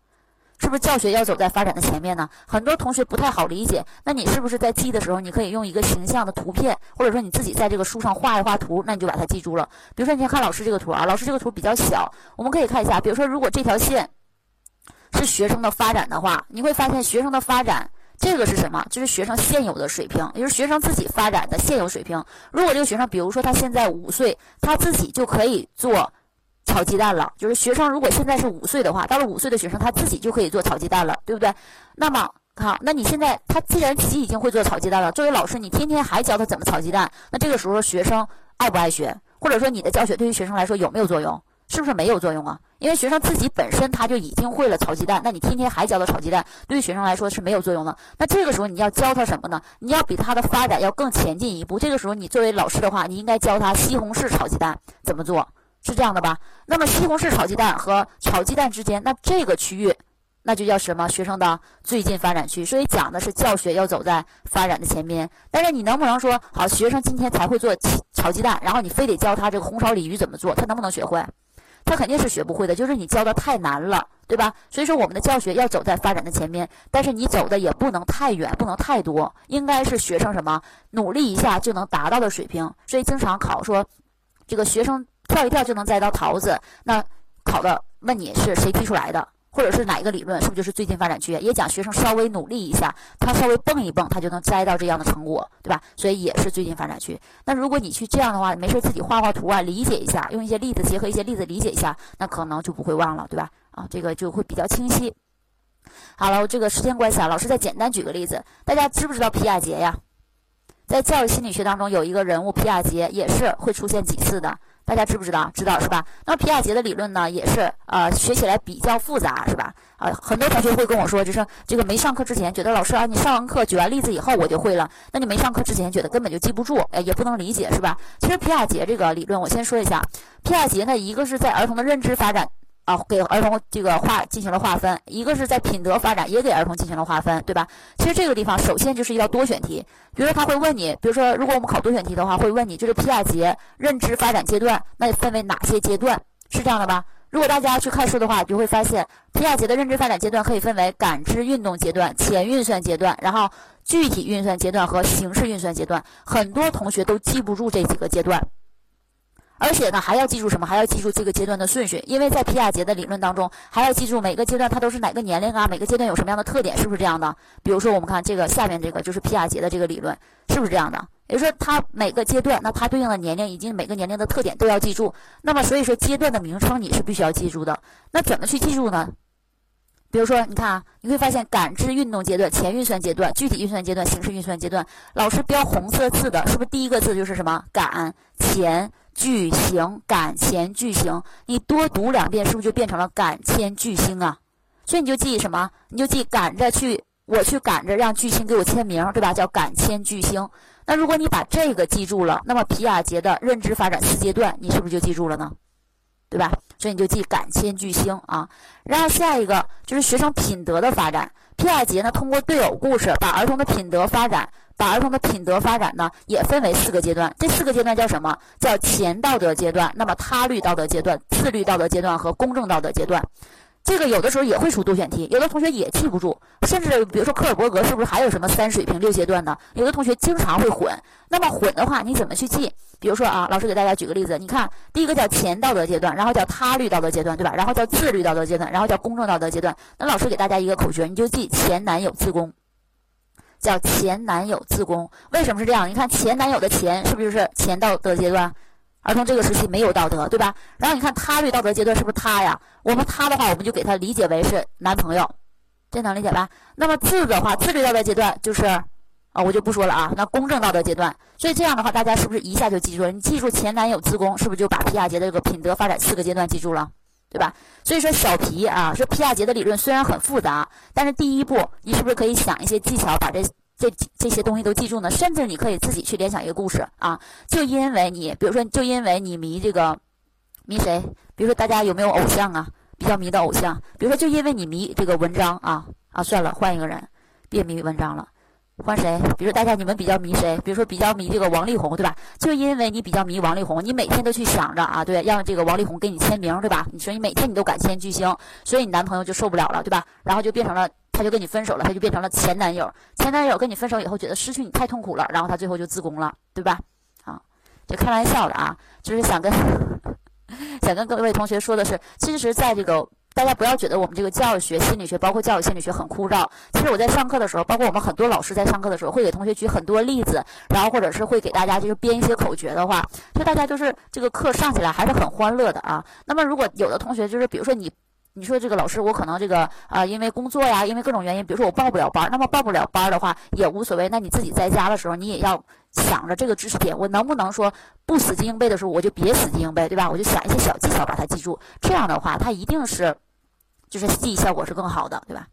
是不是教学要走在发展的前面呢？很多同学不太好理解。那你是不是在记的时候，你可以用一个形象的图片，或者说你自己在这个书上画一画图，那你就把它记住了。比如说，你先看老师这个图啊，老师这个图比较小，我们可以看一下。比如说，如果这条线是学生的发展的话，你会发现学生的发展这个是什么？就是学生现有的水平，也就是学生自己发展的现有水平。如果这个学生，比如说他现在五岁，他自己就可以做。炒鸡蛋了，就是学生如果现在是五岁的话，到了五岁的学生他自己就可以做炒鸡蛋了，对不对？那么好，那你现在他既然自己已经会做炒鸡蛋了，作为老师你天天还教他怎么炒鸡蛋，那这个时候学生爱不爱学？或者说你的教学对于学生来说有没有作用？是不是没有作用啊？因为学生自己本身他就已经会了炒鸡蛋，那你天天还教他炒鸡蛋，对于学生来说是没有作用的。那这个时候你要教他什么呢？你要比他的发展要更前进一步。这个时候你作为老师的话，你应该教他西红柿炒鸡蛋怎么做。是这样的吧？那么西红柿炒鸡蛋和炒鸡蛋之间，那这个区域，那就叫什么？学生的最近发展区。所以讲的是教学要走在发展的前面。但是你能不能说，好，学生今天才会做炒鸡蛋，然后你非得教他这个红烧鲤鱼怎么做，他能不能学会？他肯定是学不会的，就是你教的太难了，对吧？所以说我们的教学要走在发展的前面，但是你走的也不能太远，不能太多，应该是学生什么努力一下就能达到的水平。所以经常考说，这个学生。跳一跳就能摘到桃子，那考的问你是谁提出来的，或者是哪一个理论，是不是就是最近发展区？也讲学生稍微努力一下，他稍微蹦一蹦，他就能摘到这样的成果，对吧？所以也是最近发展区。那如果你去这样的话，没事自己画画图啊，理解一下，用一些例子结合一些例子理解一下，那可能就不会忘了，对吧？啊，这个就会比较清晰。好了，这个时间关系啊，老师再简单举个例子，大家知不知道皮亚杰呀？在教育心理学当中有一个人物皮亚杰，也是会出现几次的。大家知不知道？知道是吧？那么皮亚杰的理论呢，也是呃学起来比较复杂，是吧？啊，很多同学会跟我说，就是这个没上课之前觉得老师啊，你上完课举完例子以后我就会了，那你没上课之前觉得根本就记不住，哎，也不能理解，是吧？其实皮亚杰这个理论，我先说一下，皮亚杰呢，一个是在儿童的认知发展。啊，给儿童这个划进行了划分，一个是在品德发展也给儿童进行了划分，对吧？其实这个地方首先就是一道多选题，比如说他会问你，比如说如果我们考多选题的话，会问你就是皮亚杰认知发展阶段，那分为哪些阶段？是这样的吧？如果大家去看书的话，就会发现皮亚杰的认知发展阶段可以分为感知运动阶段、前运算阶段，然后具体运算阶段和形式运算阶段。很多同学都记不住这几个阶段。而且呢，还要记住什么？还要记住这个阶段的顺序，因为在皮亚杰的理论当中，还要记住每个阶段它都是哪个年龄啊，每个阶段有什么样的特点，是不是这样的？比如说，我们看这个下面这个就是皮亚杰的这个理论，是不是这样的？也就是说，它每个阶段，那它对应的年龄以及每个年龄的特点都要记住。那么，所以说阶段的名称你是必须要记住的。那怎么去记住呢？比如说，你看啊，你会发现感知运动阶段、前运算阶段、具体运算阶段、形式运算阶段，老师标红色字的，是不是第一个字就是什么感前巨行？感前巨行，你多读两遍，是不是就变成了感前巨星啊？所以你就记什么？你就记赶着去，我去赶着让巨星给我签名，对吧？叫感签巨星。那如果你把这个记住了，那么皮亚杰的认知发展四阶段，你是不是就记住了呢？对吧？所以你就记感迁巨星啊。然后下一个就是学生品德的发展。皮亚杰呢，通过对偶故事，把儿童的品德发展，把儿童的品德发展呢，也分为四个阶段。这四个阶段叫什么？叫前道德阶段，那么他律道德阶段、自律道德阶段和公正道德阶段。这个有的时候也会出多选题，有的同学也记不住，甚至比如说科尔伯格是不是还有什么三水平六阶段呢？有的同学经常会混。那么混的话，你怎么去记？比如说啊，老师给大家举个例子，你看第一个叫前道德阶段，然后叫他律道德阶段，对吧？然后叫自律道德阶段，然后叫公正道德阶段。那老师给大家一个口诀，你就记前男友自宫，叫前男友自宫。为什么是这样？你看前男友的前是不是就是前道德阶段？儿童这个时期没有道德，对吧？然后你看他律道德阶段是不是他呀？我们他的话，我们就给他理解为是男朋友，这能理解吧？那么自的话，自律道德阶段就是啊，我就不说了啊。那公正道德阶段，所以这样的话，大家是不是一下就记住了？你记住前男友自宫，是不是就把皮亚杰的这个品德发展四个阶段记住了？对吧？所以说小皮啊，说皮亚杰的理论虽然很复杂，但是第一步，你是不是可以想一些技巧，把这？这这些东西都记住呢，甚至你可以自己去联想一个故事啊。就因为你，比如说，就因为你迷这个，迷谁？比如说，大家有没有偶像啊？比较迷的偶像？比如说，就因为你迷这个文章啊啊，算了，换一个人，别迷文章了，换谁？比如说，大家你们比较迷谁？比如说，比较迷这个王力宏，对吧？就因为你比较迷王力宏，你每天都去想着啊，对，让这个王力宏给你签名，对吧？你说你每天你都敢签巨星，所以你男朋友就受不了了，对吧？然后就变成了。他就跟你分手了，他就变成了前男友。前男友跟你分手以后，觉得失去你太痛苦了，然后他最后就自宫了，对吧？啊，就开玩笑的啊，就是想跟 想跟各位同学说的是，其实，在这个大家不要觉得我们这个教育学心理学，包括教育心理学很枯燥。其实我在上课的时候，包括我们很多老师在上课的时候，会给同学举很多例子，然后或者是会给大家就是编一些口诀的话，就大家就是这个课上起来还是很欢乐的啊。那么如果有的同学就是，比如说你。你说这个老师，我可能这个啊，因为工作呀，因为各种原因，比如说我报不了班，那么报不了班的话也无所谓。那你自己在家的时候，你也要想着这个知识点，我能不能说不死记硬背的时候，我就别死记硬背，对吧？我就想一些小技巧把它记住，这样的话，它一定是就是记忆效果是更好的，对吧？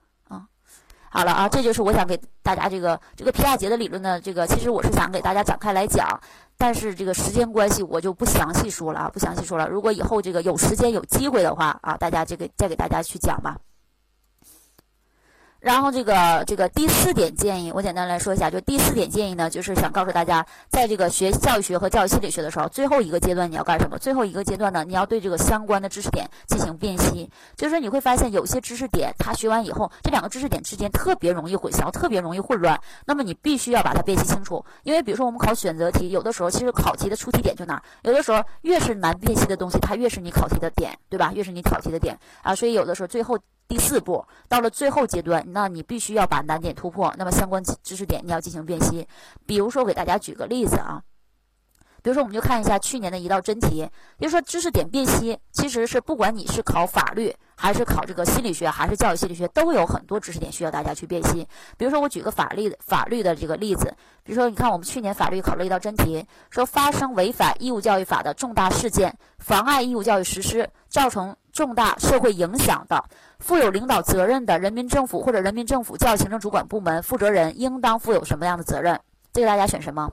好了啊，这就是我想给大家这个这个皮亚杰的理论呢，这个其实我是想给大家展开来讲。但是这个时间关系，我就不详细说了啊，不详细说了。如果以后这个有时间有机会的话啊，大家这个再给大家去讲吧。然后这个这个第四点建议，我简单来说一下。就第四点建议呢，就是想告诉大家，在这个学教育学和教育心理学的时候，最后一个阶段你要干什么？最后一个阶段呢，你要对这个相关的知识点进行辨析。就是你会发现有些知识点，它学完以后，这两个知识点之间特别容易混淆，特别容易混乱。那么你必须要把它辨析清楚。因为比如说我们考选择题，有的时候其实考题的出题点就哪儿，有的时候越是难辨析的东西，它越是你考题的点，对吧？越是你考题的点啊。所以有的时候最后。第四步到了最后阶段，那你必须要把难点突破。那么相关知识点你要进行辨析。比如说，我给大家举个例子啊，比如说我们就看一下去年的一道真题，就是说知识点辨析其实是不管你是考法律还是考这个心理学还是教育心理学，都有很多知识点需要大家去辨析。比如说我举个法律法律的这个例子，比如说你看我们去年法律考了一道真题，说发生违反义务教育法的重大事件，妨碍义务教育实施，造成重大社会影响的。负有领导责任的人民政府或者人民政府教育行政主管部门负责人应当负有什么样的责任？这个大家选什么？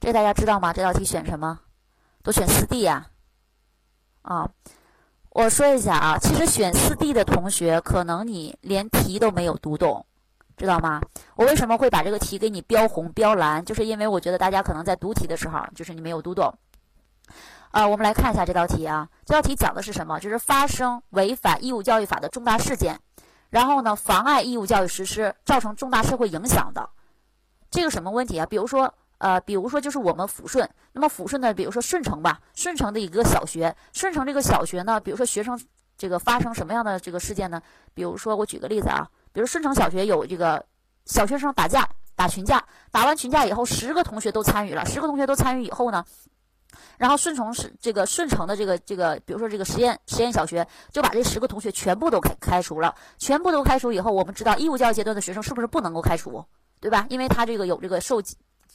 这个大家知道吗？这道题选什么？都选四 D 呀？啊，我说一下啊，其实选四 D 的同学，可能你连题都没有读懂，知道吗？我为什么会把这个题给你标红标蓝？就是因为我觉得大家可能在读题的时候，就是你没有读懂。啊，我们来看一下这道题啊。这道题讲的是什么？就是发生违反义务教育法的重大事件，然后呢，妨碍义务教育实施，造成重大社会影响的，这个什么问题啊？比如说，呃，比如说就是我们抚顺，那么抚顺呢，比如说顺城吧，顺城的一个小学，顺城这个小学呢，比如说学生这个发生什么样的这个事件呢？比如说我举个例子啊，比如顺城小学有这个小学生打架，打群架，打完群架以后，十个同学都参与了，十个同学都参与以后呢？然后顺从是这个顺承的这个这个，比如说这个实验实验小学就把这十个同学全部都开开除了，全部都开除以后，我们知道义务教育阶段的学生是不是不能够开除，对吧？因为他这个有这个受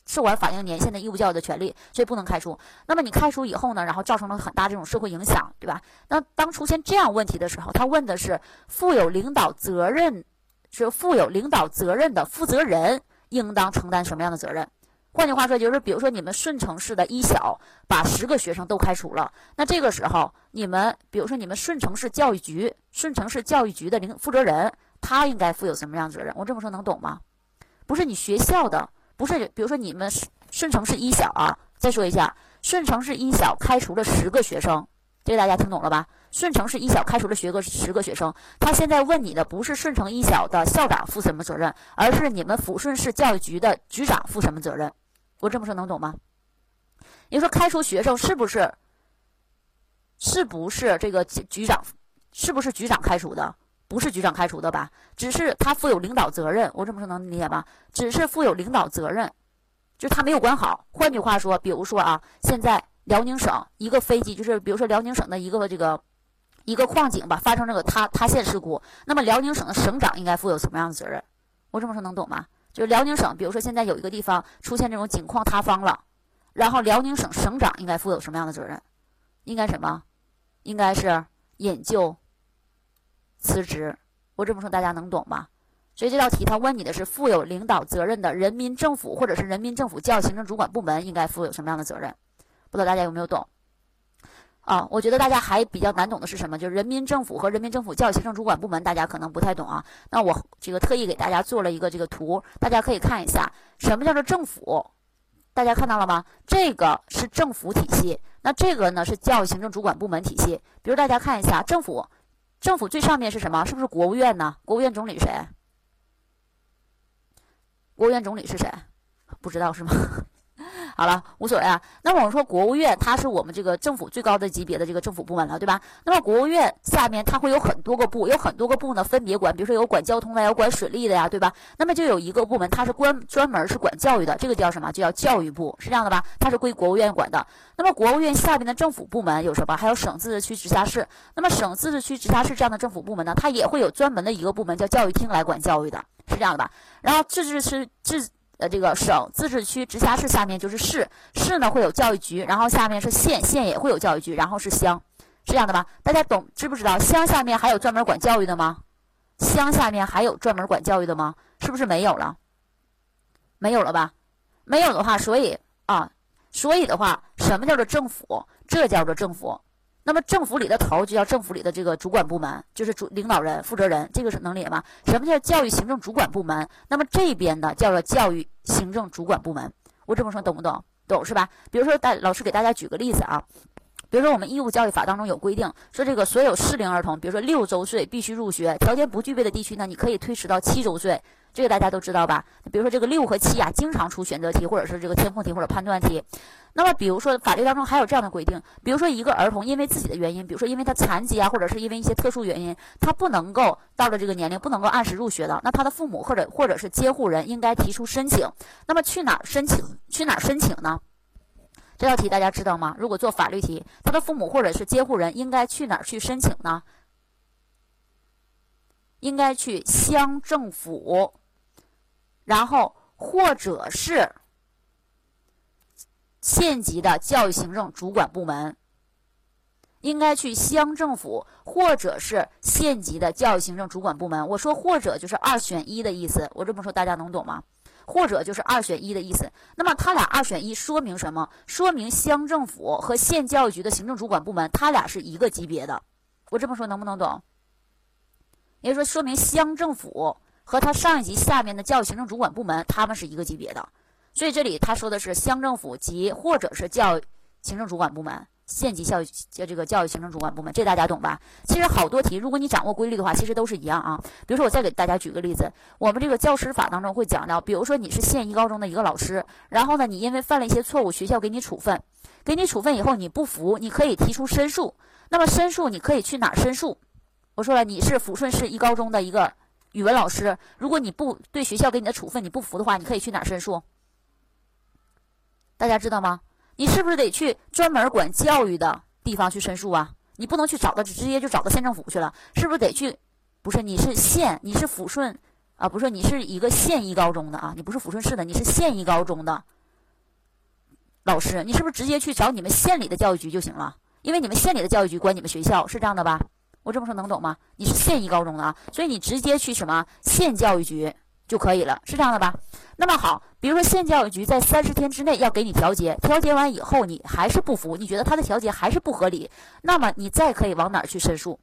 受完法定年限的义务教育的权利，所以不能开除。那么你开除以后呢，然后造成了很大这种社会影响，对吧？那当出现这样问题的时候，他问的是负有领导责任，是负有领导责任的负责人应当承担什么样的责任？换句话说，就是比如说你们顺城市的一小把十个学生都开除了，那这个时候你们，比如说你们顺城市教育局，顺城市教育局的领负责人，他应该负有什么样的责任？我这么说能懂吗？不是你学校的，不是，比如说你们顺城市一小啊，再说一下，顺城市一小开除了十个学生，这个大家听懂了吧？顺城市一小开除了学个十个学生，他现在问你的不是顺城一小的校长负什么责任，而是你们抚顺市教育局的局长负什么责任？我这么说能懂吗？你说开除学生是不是？是不是这个局长？是不是局长开除的？不是局长开除的吧？只是他负有领导责任。我这么说能理解吗？只是负有领导责任，就他没有管好。换句话说，比如说啊，现在辽宁省一个飞机，就是比如说辽宁省的一个这个一个矿井吧，发生这个塌塌陷事故，那么辽宁省的省长应该负有什么样的责任？我这么说能懂吗？就是辽宁省，比如说现在有一个地方出现这种井矿塌方了，然后辽宁省省长应该负有什么样的责任？应该什么？应该是引咎辞职。我这么说大家能懂吗？所以这道题他问你的是负有领导责任的人民政府或者是人民政府教育行政主管部门应该负有什么样的责任？不知道大家有没有懂？啊，我觉得大家还比较难懂的是什么？就是人民政府和人民政府教育行政主管部门，大家可能不太懂啊。那我这个特意给大家做了一个这个图，大家可以看一下，什么叫做政府？大家看到了吗？这个是政府体系，那这个呢是教育行政主管部门体系。比如大家看一下，政府，政府最上面是什么？是不是国务院呢？国务院总理谁？国务院总理是谁？不知道是吗？好了，无所谓啊。那么我们说国务院，它是我们这个政府最高的级别的这个政府部门了，对吧？那么国务院下面它会有很多个部，有很多个部呢，分别管，比如说有管交通的，有管水利的呀，对吧？那么就有一个部门，它是关专门是管教育的，这个叫什么？就叫教育部，是这样的吧？它是归国务院管的。那么国务院下面的政府部门有什么？还有省、自治区、直辖市。那么省、自治区、直辖市这样的政府部门呢，它也会有专门的一个部门叫教育厅来管教育的，是这样的吧？然后自治区自呃，这个省、自治区、直辖市下面就是市，市呢会有教育局，然后下面是县，县也会有教育局，然后是乡，是这样的吧？大家懂知不知道？乡下面还有专门管教育的吗？乡下面还有专门管教育的吗？是不是没有了？没有了吧？没有的话，所以啊，所以的话，什么叫做政府？这叫做政府。那么政府里的头就叫政府里的这个主管部门，就是主领导人、负责人，这个是能理解吗？什么叫教育行政主管部门？那么这边的叫做教育行政主管部门。我这么说懂不懂？懂是吧？比如说大老师给大家举个例子啊，比如说我们义务教育法当中有规定，说这个所有适龄儿童，比如说六周岁必须入学，条件不具备的地区呢，你可以推迟到七周岁。这个大家都知道吧？比如说这个六和七啊，经常出选择题或者是这个填空题或者判断题。那么比如说法律当中还有这样的规定，比如说一个儿童因为自己的原因，比如说因为他残疾啊，或者是因为一些特殊原因，他不能够到了这个年龄不能够按时入学的，那他的父母或者或者是监护人应该提出申请。那么去哪儿申请？去哪儿申请呢？这道题大家知道吗？如果做法律题，他的父母或者是监护人应该去哪儿去申请呢？应该去乡政府。然后，或者是县级的教育行政主管部门，应该去乡政府，或者是县级的教育行政主管部门。我说或者就是二选一的意思，我这么说大家能懂吗？或者就是二选一的意思。那么他俩二选一说明什么？说明乡政府和县教育局的行政主管部门，他俩是一个级别的。我这么说能不能懂？也就是说，说明乡政府。和他上一级下面的教育行政主管部门，他们是一个级别的，所以这里他说的是乡政府及或者是教育行政主管部门、县级教育这个教育行政主管部门，这大家懂吧？其实好多题，如果你掌握规律的话，其实都是一样啊。比如说，我再给大家举个例子，我们这个教师法当中会讲到，比如说你是县一高中的一个老师，然后呢，你因为犯了一些错误，学校给你处分，给你处分以后你不服，你可以提出申诉。那么申诉你可以去哪儿申诉？我说了，你是抚顺市一高中的一个。语文老师，如果你不对学校给你的处分你不服的话，你可以去哪儿申诉？大家知道吗？你是不是得去专门管教育的地方去申诉啊？你不能去找到直接就找到县政府去了，是不是得去？不是，你是县，你是抚顺啊？不是，你是一个县一高中的啊？你不是抚顺市的，你是县一高中的老师，你是不是直接去找你们县里的教育局就行了？因为你们县里的教育局管你们学校，是这样的吧？我这么说能懂吗？你是县一高中的啊，所以你直接去什么县教育局就可以了，是这样的吧？那么好，比如说县教育局在三十天之内要给你调节，调节完以后你还是不服，你觉得他的调节还是不合理，那么你再可以往哪儿去申诉？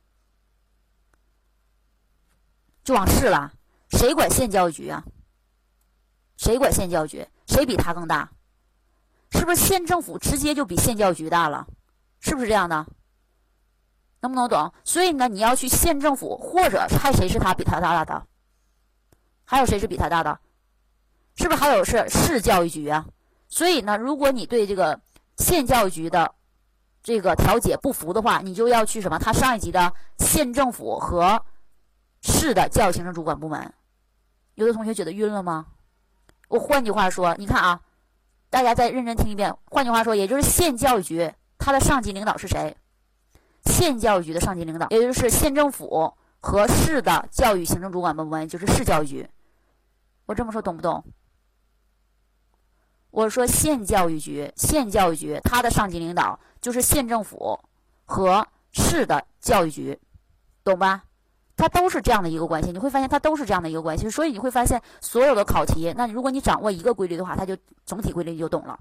就往市了。谁管县教育局啊？谁管县教育局？谁比他更大？是不是县政府直接就比县教育局大了？是不是这样的？能不能懂？所以呢，你要去县政府，或者还谁是他比他大的？还有谁是比他大的？是不是还有是市教育局啊？所以呢，如果你对这个县教育局的这个调解不服的话，你就要去什么？他上一级的县政府和市的教育行政主管部门。有的同学觉得晕了吗？我换句话说，你看啊，大家再认真听一遍。换句话说，也就是县教育局，他的上级领导是谁？县教育局的上级领导，也就是县政府和市的教育行政主管部门，就是市教育局。我这么说懂不懂？我说县教育局，县教育局它的上级领导就是县政府和市的教育局，懂吧？它都是这样的一个关系。你会发现它都是这样的一个关系，所以你会发现所有的考题，那如果你掌握一个规律的话，它就总体规律你就懂了。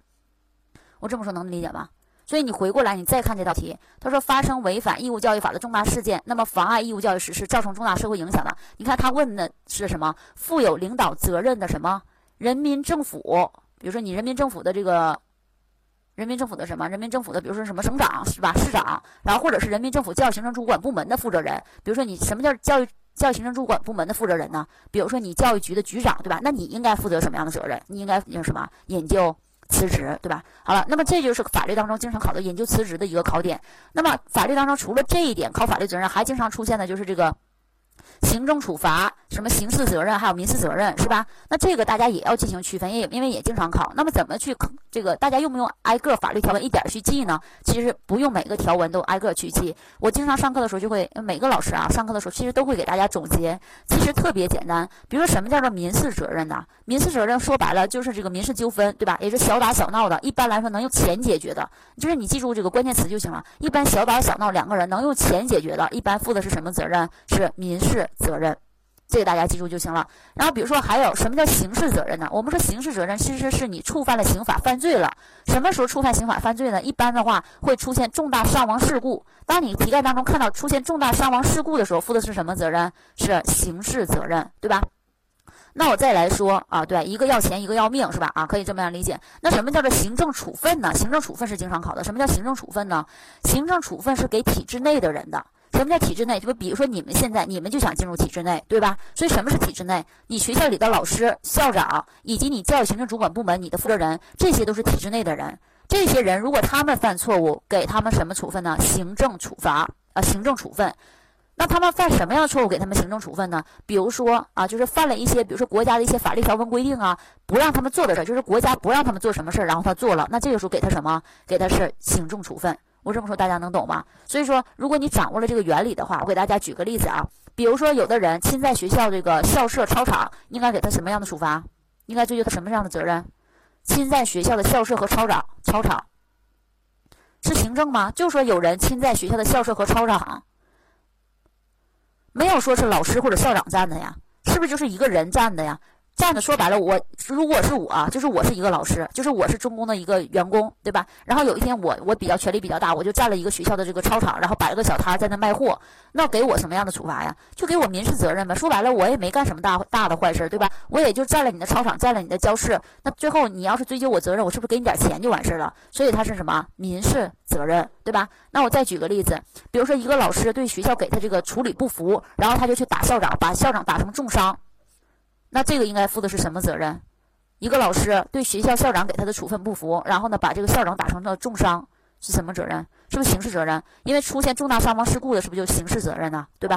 我这么说能理解吗？所以你回过来，你再看这道题，他说发生违反义务教育法的重大事件，那么妨碍义务教育实施，造成重大社会影响的，你看他问的是什么？负有领导责任的什么？人民政府，比如说你人民政府的这个，人民政府的什么？人民政府的，比如说什么省长是吧？市长，然后或者是人民政府教育行政主管部门的负责人，比如说你什么叫教育教育行政主管部门的负责人呢？比如说你教育局的局长，对吧？那你应该负责什么样的责任？你应该有什么研究？辞职，对吧？好了，那么这就是法律当中经常考的研究辞职的一个考点。那么法律当中除了这一点考法律责任，还经常出现的就是这个。行政处罚、什么刑事责任，还有民事责任，是吧？那这个大家也要进行区分，也因为也经常考。那么怎么去这个？大家用不用挨个法律条文一点去记呢？其实不用每个条文都挨个去记。我经常上课的时候就会，每个老师啊上课的时候其实都会给大家总结，其实特别简单。比如说什么叫做民事责任呢？民事责任说白了就是这个民事纠纷，对吧？也是小打小闹的，一般来说能用钱解决的，就是你记住这个关键词就行了。一般小打小闹两个人能用钱解决的，一般负的是什么责任？是民事。责任，这个大家记住就行了。然后比如说还有什么叫刑事责任呢？我们说刑事责任其实是你触犯了刑法犯罪了。什么时候触犯刑法犯罪呢？一般的话会出现重大伤亡事故。当你题干当中看到出现重大伤亡事故的时候，负的是什么责任？是刑事责任，对吧？那我再来说啊，对，一个要钱，一个要命，是吧？啊，可以这么样理解。那什么叫做行政处分呢？行政处分是经常考的。什么叫行政处分呢？行政处分是给体制内的人的。什么叫体制内？就比如说你们现在，你们就想进入体制内，对吧？所以什么是体制内？你学校里的老师、校长以及你教育行政主管部门你的负责人，这些都是体制内的人。这些人如果他们犯错误，给他们什么处分呢？行政处罚啊，行政处分。那他们犯什么样的错误，给他们行政处分呢？比如说啊，就是犯了一些，比如说国家的一些法律条文规定啊，不让他们做的事儿，就是国家不让他们做什么事儿，然后他做了，那这个时候给他什么？给他是行政处分。我这么说大家能懂吗？所以说，如果你掌握了这个原理的话，我给大家举个例子啊。比如说，有的人侵在学校这个校舍、操场，应该给他什么样的处罚？应该追究他什么样的责任？侵在学校的校舍和操场，操场是行政吗？就说有人侵在学校的校舍和操场，没有说是老师或者校长占的呀，是不是就是一个人占的呀？这样子说白了，我如果是我，就是我是一个老师，就是我是中公的一个员工，对吧？然后有一天我我比较权力比较大，我就占了一个学校的这个操场，然后摆了个小摊在那卖货，那给我什么样的处罚呀？就给我民事责任呗。说白了，我也没干什么大大的坏事，对吧？我也就占了你的操场，占了你的教室。那最后你要是追究我责任，我是不是给你点钱就完事了？所以他是什么民事责任，对吧？那我再举个例子，比如说一个老师对学校给他这个处理不服，然后他就去打校长，把校长打成重伤。那这个应该负的是什么责任？一个老师对学校校长给他的处分不服，然后呢把这个校长打成了重伤，是什么责任？是不是刑事责任？因为出现重大伤亡事故的，是不是就刑事责任呢？对吧？